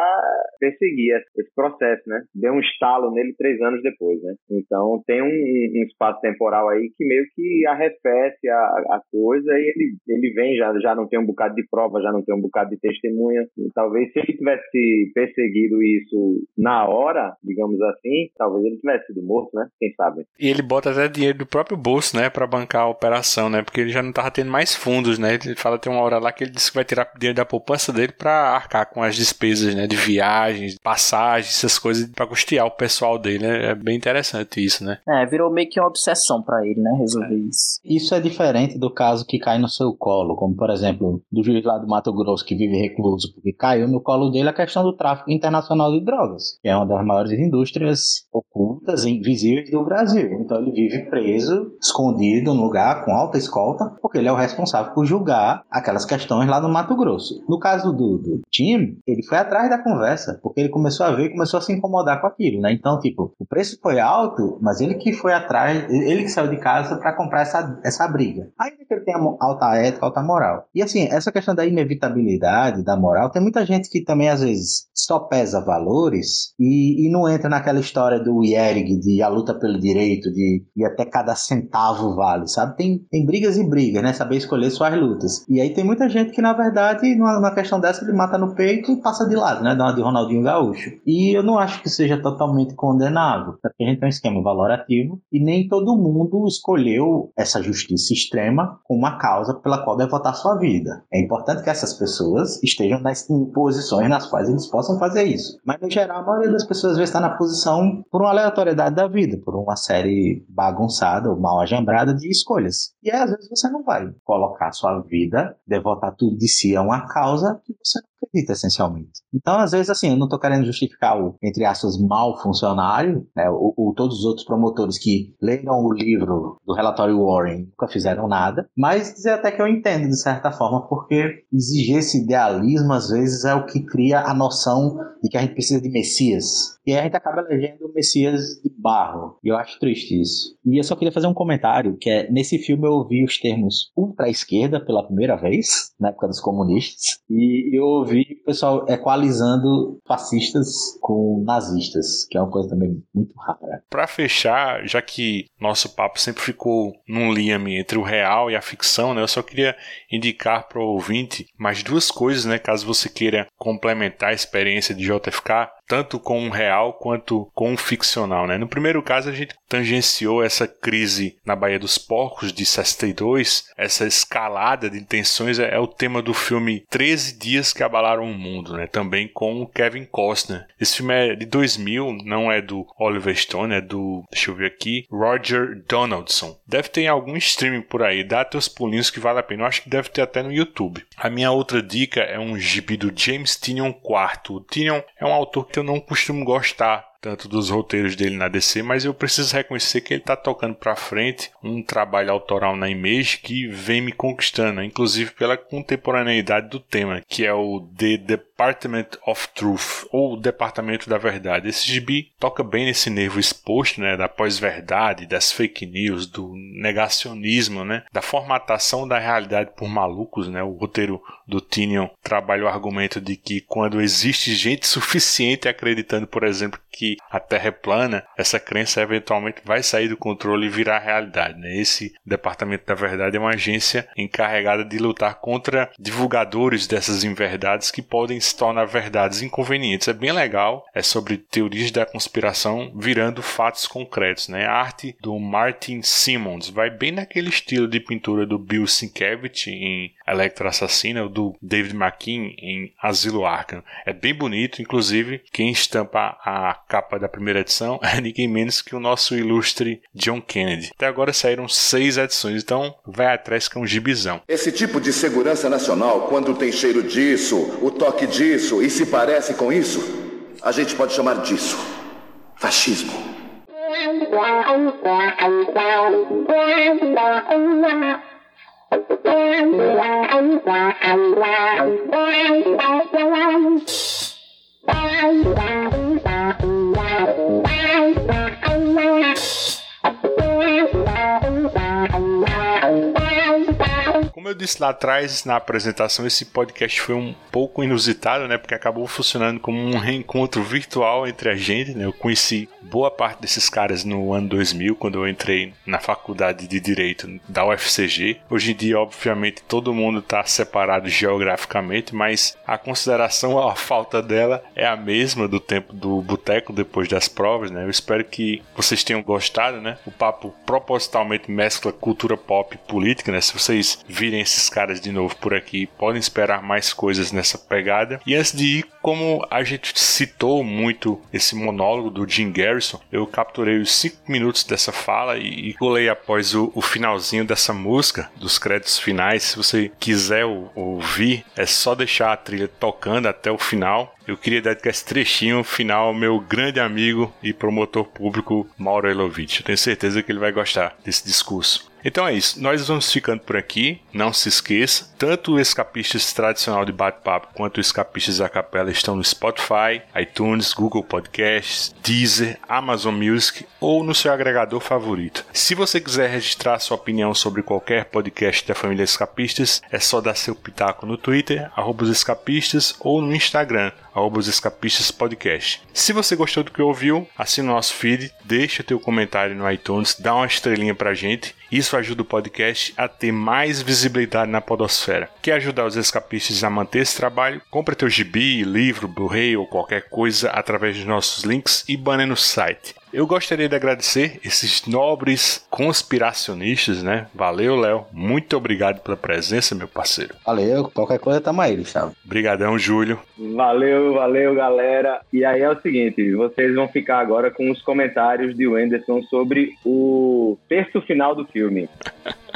perseguir esse processo, né? Deu um estalo nele três anos depois, né? Então tem um, um espaço temporal aí que meio que arrefece a, a coisa e ele, ele vem, já, já não tem um bocado de prova, já não tem um bocado de testemunha. E talvez se ele tivesse perseguido isso na hora, digamos assim, talvez ele tivesse sido morto, né? Quem sabe. E ele bota até dinheiro do próprio bolso, né? Pra bancar a operação, né? Porque ele já não tava tendo mais fundos, né? Ele fala tem uma hora lá que ele disse que vai tirar dinheiro da poupança dele pra arcar com as despesas, né? De viagens, passagens, essas coisas pra custear o pessoal dele, né? É bem interessante isso, né? É, virou meio que uma obsessão para ele, né? Resolver é. isso. Isso é diferente do caso que cai no seu colo, como por exemplo, do juiz lá do Mato Grosso que vive recluso, porque caiu no colo dele a questão do tráfico internacional de drogas, que é uma das maiores indústrias ocultas e invisíveis do Brasil. Então ele vive preso, escondido num lugar com alta escolta, porque ele é o responsável por julgar aquelas questões lá no Mato Grosso. No caso do, do Tim, ele foi atrás da conversa, porque ele começou a ver e começou a se incomodar com aquilo, né? Então, tipo, o preço foi alto, mas ele que foi atrás, ele que saiu de casa para comprar essa, essa briga. Ainda que ele tenha alta ética, alta moral. E assim, essa questão da inevitabilidade, da moral, tem muita gente que também às vezes só pesa valores e, e não entra naquela história do IERG, de a luta pelo direito, de, de até cada centavo vale, sabe? Tem, tem brigas e brigas, né? Saber escolher suas lutas. E aí tem muita gente que, na verdade, numa, numa questão dessa, ele mata no peito e passa de lado, né? Dá uma de Ronaldinho Gaúcho. E eu não acho que seja totalmente condenável, porque a gente tem um esquema valorativo e nem todo mundo escolheu essa justiça extrema como uma causa pela qual deve votar sua vida. É importante que essas pessoas estejam nas posições nas quais eles possam fazer isso. Mas, no geral, a maioria das pessoas às vezes está na posição por uma aleatoriedade da vida, por uma série bagunçada ou mal agembrada de escolhas. E aí, às vezes, você não vai colocar sua vida, devotar tudo de si a uma causa que você acredita, essencialmente. Então, às vezes, assim, eu não estou querendo justificar o, entre aspas, mal funcionário, né, ou, todos os outros promotores que leram o livro do relatório Warren nunca fizeram nada, mas dizer até que eu entendo, de certa forma, porque exigir esse idealismo, às vezes, é o que cria a noção de que a gente precisa de Messias. E a gente acaba elegendo o Messias de barro. E eu acho triste isso. E eu só queria fazer um comentário, que é, nesse filme eu ouvi os termos ultra-esquerda pela primeira vez, na época dos comunistas, e eu ouvi o pessoal equalizando fascistas com nazistas, que é uma coisa também muito rara. Para fechar, já que nosso papo sempre ficou num liame entre o real e a ficção, né, eu só queria indicar para o ouvinte mais duas coisas, né, caso você queira complementar a experiência de JFK tanto com o real quanto com o ficcional. Né? No primeiro caso, a gente tangenciou essa crise na Baía dos Porcos de 62, essa escalada de tensões é, é, o tema do filme 13 Dias que Abalaram o Mundo, né? também com o Kevin Costner. Esse filme é de 2000, não é do Oliver Stone, é do, deixa eu ver aqui, Roger Donaldson. Deve ter algum streaming por aí, dá teus pulinhos que vale a pena. Eu acho que deve ter até no YouTube. A minha outra dica é um gibi do James Tynion IV. O Tynion é um autor que eu não costumo gostar tanto dos roteiros dele na DC, mas eu preciso reconhecer que ele está tocando para frente um trabalho autoral na Image que vem me conquistando, inclusive pela contemporaneidade do tema, que é o The Department of Truth, ou Departamento da Verdade. Esse gibi toca bem nesse nervo exposto, né, da pós-verdade, das fake news, do negacionismo, né, da formatação da realidade por malucos, né. O roteiro do Tinion trabalha o argumento de que quando existe gente suficiente acreditando, por exemplo, que a Terra é plana, essa crença eventualmente vai sair do controle e virar realidade. Né? Esse Departamento da Verdade é uma agência encarregada de lutar contra divulgadores dessas inverdades que podem se tornar verdades inconvenientes. É bem legal, é sobre teorias da conspiração virando fatos concretos. Né? A arte do Martin Simmons vai bem naquele estilo de pintura do Bill Sienkiewicz em Electra Assassina, ou do David McKean em Asilo Arkham. É bem bonito, inclusive quem estampa a capa da primeira edição é ninguém menos que o nosso ilustre John Kennedy. Até agora saíram seis edições, então vai atrás que é um gibizão. Esse tipo de segurança nacional, quando tem cheiro disso, o toque disso e se parece com isso, a gente pode chamar disso fascismo. Bye. Como eu disse lá atrás na apresentação, esse podcast foi um pouco inusitado, né? Porque acabou funcionando como um reencontro virtual entre a gente, né? Eu conheci boa parte desses caras no ano 2000, quando eu entrei na faculdade de Direito da UFCG. Hoje em dia, obviamente, todo mundo está separado geograficamente, mas a consideração a falta dela é a mesma do tempo do boteco depois das provas, né? Eu espero que vocês tenham gostado, né? O papo propositalmente mescla cultura pop e política, né? Se vocês virem esses caras de novo por aqui, podem esperar mais coisas nessa pegada. E antes de ir, como a gente citou muito esse monólogo do Jim Garrison, eu capturei os 5 minutos dessa fala e, colei após o, o, finalzinho dessa música, dos créditos finais. Se você quiser ouvir, é só deixar a trilha tocando até o final. Eu queria dedicar esse trechinho final ao meu grande amigo e promotor público Mauro Elovitch. Tenho certeza que ele vai gostar desse discurso. Então é isso, nós vamos ficando por aqui. Não se esqueça, tanto o Escapistas tradicional de bate-papo quanto o Escapistas a Capela estão no Spotify, iTunes, Google Podcasts, Deezer, Amazon Music ou no seu agregador favorito. Se você quiser registrar sua opinião sobre qualquer podcast da família Escapistas, é só dar seu pitaco no Twitter, arroba escapistas, ou no Instagram, arroba escapistas podcast. Se você gostou do que ouviu, assina o nosso feed, deixa teu comentário no iTunes, dá uma estrelinha pra gente. Isso ajuda o podcast a ter mais visibilidade na podosfera. Quer ajudar os escapistas a manter esse trabalho? Compre teu gibi, livro, Blu-ray ou qualquer coisa através dos nossos links e banner no site. Eu gostaria de agradecer esses nobres conspiracionistas, né? Valeu, Léo. Muito obrigado pela presença, meu parceiro. Valeu. Qualquer coisa tamo aí, Gustavo. Obrigadão, Júlio. Valeu, valeu, galera. E aí é o seguinte, vocês vão ficar agora com os comentários de Wenderson sobre o terço final do filme.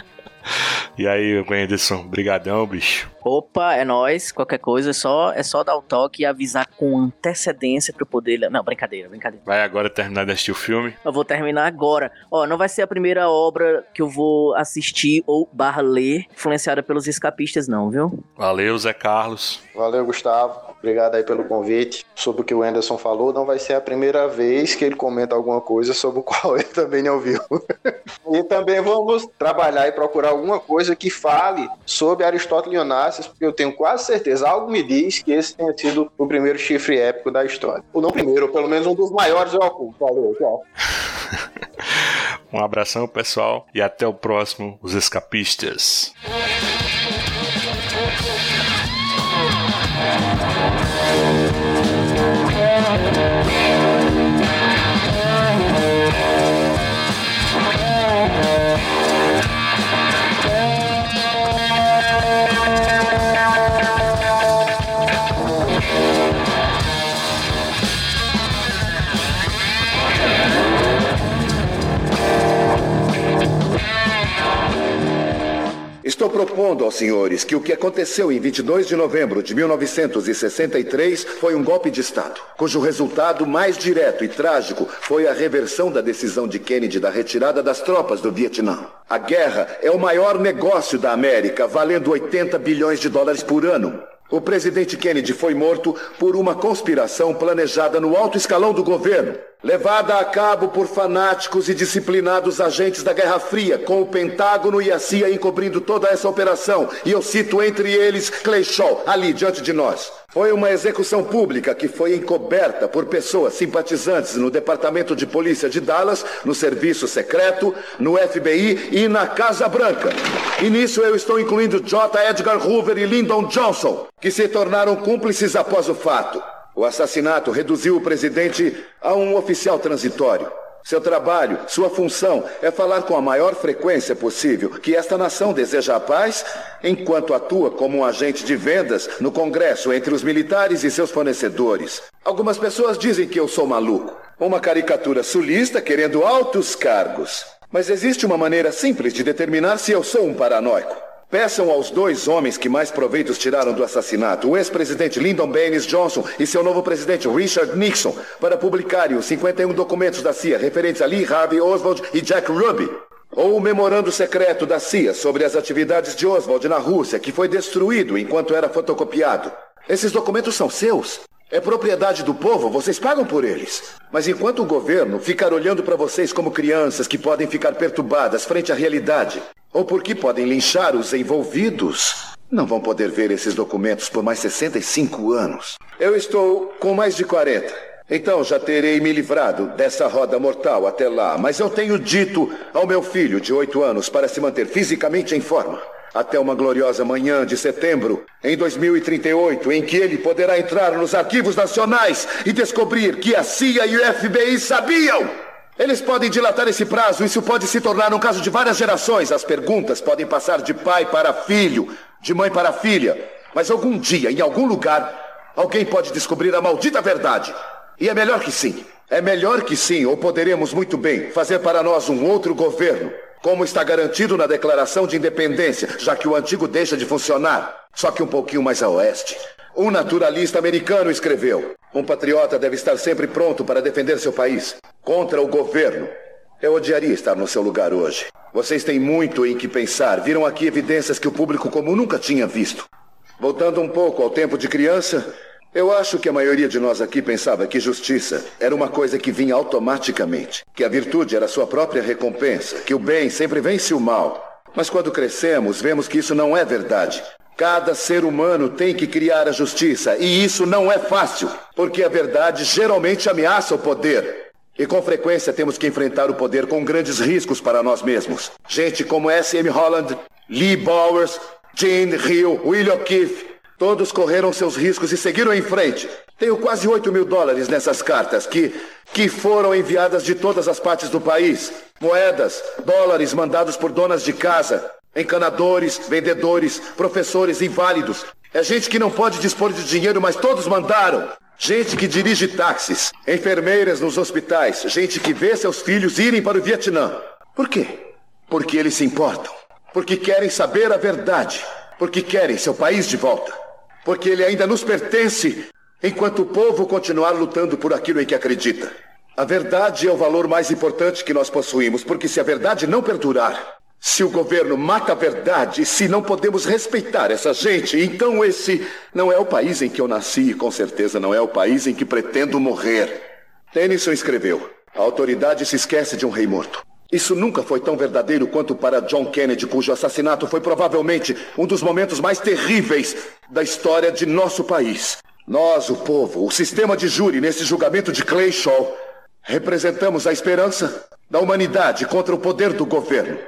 E aí, Wenderson, brigadão, bicho. Opa, é nós. Qualquer coisa, é só, é só dar o toque e avisar com antecedência pra eu poder... Não, brincadeira, brincadeira. Vai agora terminar de assistir o filme? Eu vou terminar agora. Ó, não vai ser a primeira obra que eu vou assistir ou barra ler influenciada pelos escapistas, não, viu? Valeu, Zé Carlos. Valeu, Gustavo. Obrigado aí pelo convite. Sobre o que o Anderson falou, não vai ser a primeira vez que ele comenta alguma coisa sobre o qual ele também não ouviu. e também vamos trabalhar e procurar alguma coisa que fale sobre Aristóteles Onassis, porque eu tenho quase certeza, algo me diz que esse tenha sido o primeiro chifre épico da história. Ou não primeiro, ou pelo menos um dos maiores eu oculto. Valeu, tchau. um abração, pessoal, e até o próximo, os escapistas. Estou propondo aos senhores que o que aconteceu em 22 de novembro de 1963 foi um golpe de Estado, cujo resultado mais direto e trágico foi a reversão da decisão de Kennedy da retirada das tropas do Vietnã. A guerra é o maior negócio da América, valendo 80 bilhões de dólares por ano. O presidente Kennedy foi morto por uma conspiração planejada no alto escalão do governo. Levada a cabo por fanáticos e disciplinados agentes da Guerra Fria, com o Pentágono e a CIA encobrindo toda essa operação. E eu cito entre eles Clay Shaw, ali diante de nós. Foi uma execução pública que foi encoberta por pessoas simpatizantes no Departamento de Polícia de Dallas, no Serviço Secreto, no FBI e na Casa Branca. E nisso eu estou incluindo J. Edgar Hoover e Lyndon Johnson, que se tornaram cúmplices após o fato. O assassinato reduziu o presidente a um oficial transitório. Seu trabalho, sua função é falar com a maior frequência possível que esta nação deseja a paz, enquanto atua como um agente de vendas no Congresso entre os militares e seus fornecedores. Algumas pessoas dizem que eu sou maluco. Uma caricatura sulista querendo altos cargos. Mas existe uma maneira simples de determinar se eu sou um paranoico. Peçam aos dois homens que mais proveitos tiraram do assassinato, o ex-presidente Lyndon Baines Johnson e seu novo presidente Richard Nixon, para publicarem os 51 documentos da CIA referentes a Lee Harvey Oswald e Jack Ruby. Ou o memorando secreto da CIA sobre as atividades de Oswald na Rússia, que foi destruído enquanto era fotocopiado. Esses documentos são seus. É propriedade do povo, vocês pagam por eles. Mas enquanto o governo ficar olhando para vocês como crianças que podem ficar perturbadas frente à realidade, ou porque podem linchar os envolvidos, não vão poder ver esses documentos por mais 65 anos. Eu estou com mais de 40. Então já terei me livrado dessa roda mortal até lá, mas eu tenho dito ao meu filho de 8 anos para se manter fisicamente em forma. Até uma gloriosa manhã de setembro, em 2038, em que ele poderá entrar nos arquivos nacionais e descobrir que a CIA e o FBI sabiam eles podem dilatar esse prazo, isso pode se tornar um caso de várias gerações. As perguntas podem passar de pai para filho, de mãe para filha. Mas algum dia, em algum lugar, alguém pode descobrir a maldita verdade. E é melhor que sim. É melhor que sim, ou poderemos muito bem fazer para nós um outro governo, como está garantido na Declaração de Independência, já que o antigo deixa de funcionar, só que um pouquinho mais a oeste. Um naturalista americano escreveu: Um patriota deve estar sempre pronto para defender seu país contra o governo. Eu odiaria estar no seu lugar hoje. Vocês têm muito em que pensar. Viram aqui evidências que o público comum nunca tinha visto. Voltando um pouco ao tempo de criança, eu acho que a maioria de nós aqui pensava que justiça era uma coisa que vinha automaticamente, que a virtude era sua própria recompensa, que o bem sempre vence o mal. Mas quando crescemos, vemos que isso não é verdade. Cada ser humano tem que criar a justiça, e isso não é fácil, porque a verdade geralmente ameaça o poder. E com frequência temos que enfrentar o poder com grandes riscos para nós mesmos. Gente como S.M. Holland, Lee Bowers, Gene Hill, William Keith, todos correram seus riscos e seguiram em frente. Tenho quase 8 mil dólares nessas cartas que, que foram enviadas de todas as partes do país. Moedas, dólares mandados por donas de casa, encanadores, vendedores, professores inválidos. É gente que não pode dispor de dinheiro, mas todos mandaram. Gente que dirige táxis, enfermeiras nos hospitais, gente que vê seus filhos irem para o Vietnã. Por quê? Porque eles se importam. Porque querem saber a verdade. Porque querem seu país de volta. Porque ele ainda nos pertence enquanto o povo continuar lutando por aquilo em que acredita. A verdade é o valor mais importante que nós possuímos, porque se a verdade não perdurar, se o governo mata a verdade, se não podemos respeitar essa gente, então esse não é o país em que eu nasci e com certeza não é o país em que pretendo morrer. Tennyson escreveu: A autoridade se esquece de um rei morto. Isso nunca foi tão verdadeiro quanto para John Kennedy, cujo assassinato foi provavelmente um dos momentos mais terríveis da história de nosso país. Nós, o povo, o sistema de júri nesse julgamento de Clay Shaw, representamos a esperança da humanidade contra o poder do governo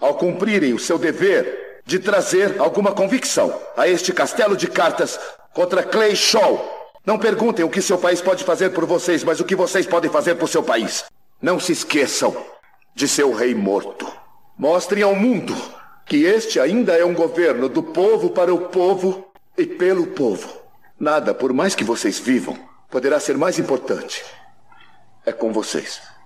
ao cumprirem o seu dever de trazer alguma convicção a este castelo de cartas contra Clay Shaw. Não perguntem o que seu país pode fazer por vocês, mas o que vocês podem fazer por seu país. Não se esqueçam de seu rei morto. Mostrem ao mundo que este ainda é um governo do povo para o povo e pelo povo. Nada, por mais que vocês vivam, poderá ser mais importante. É com vocês.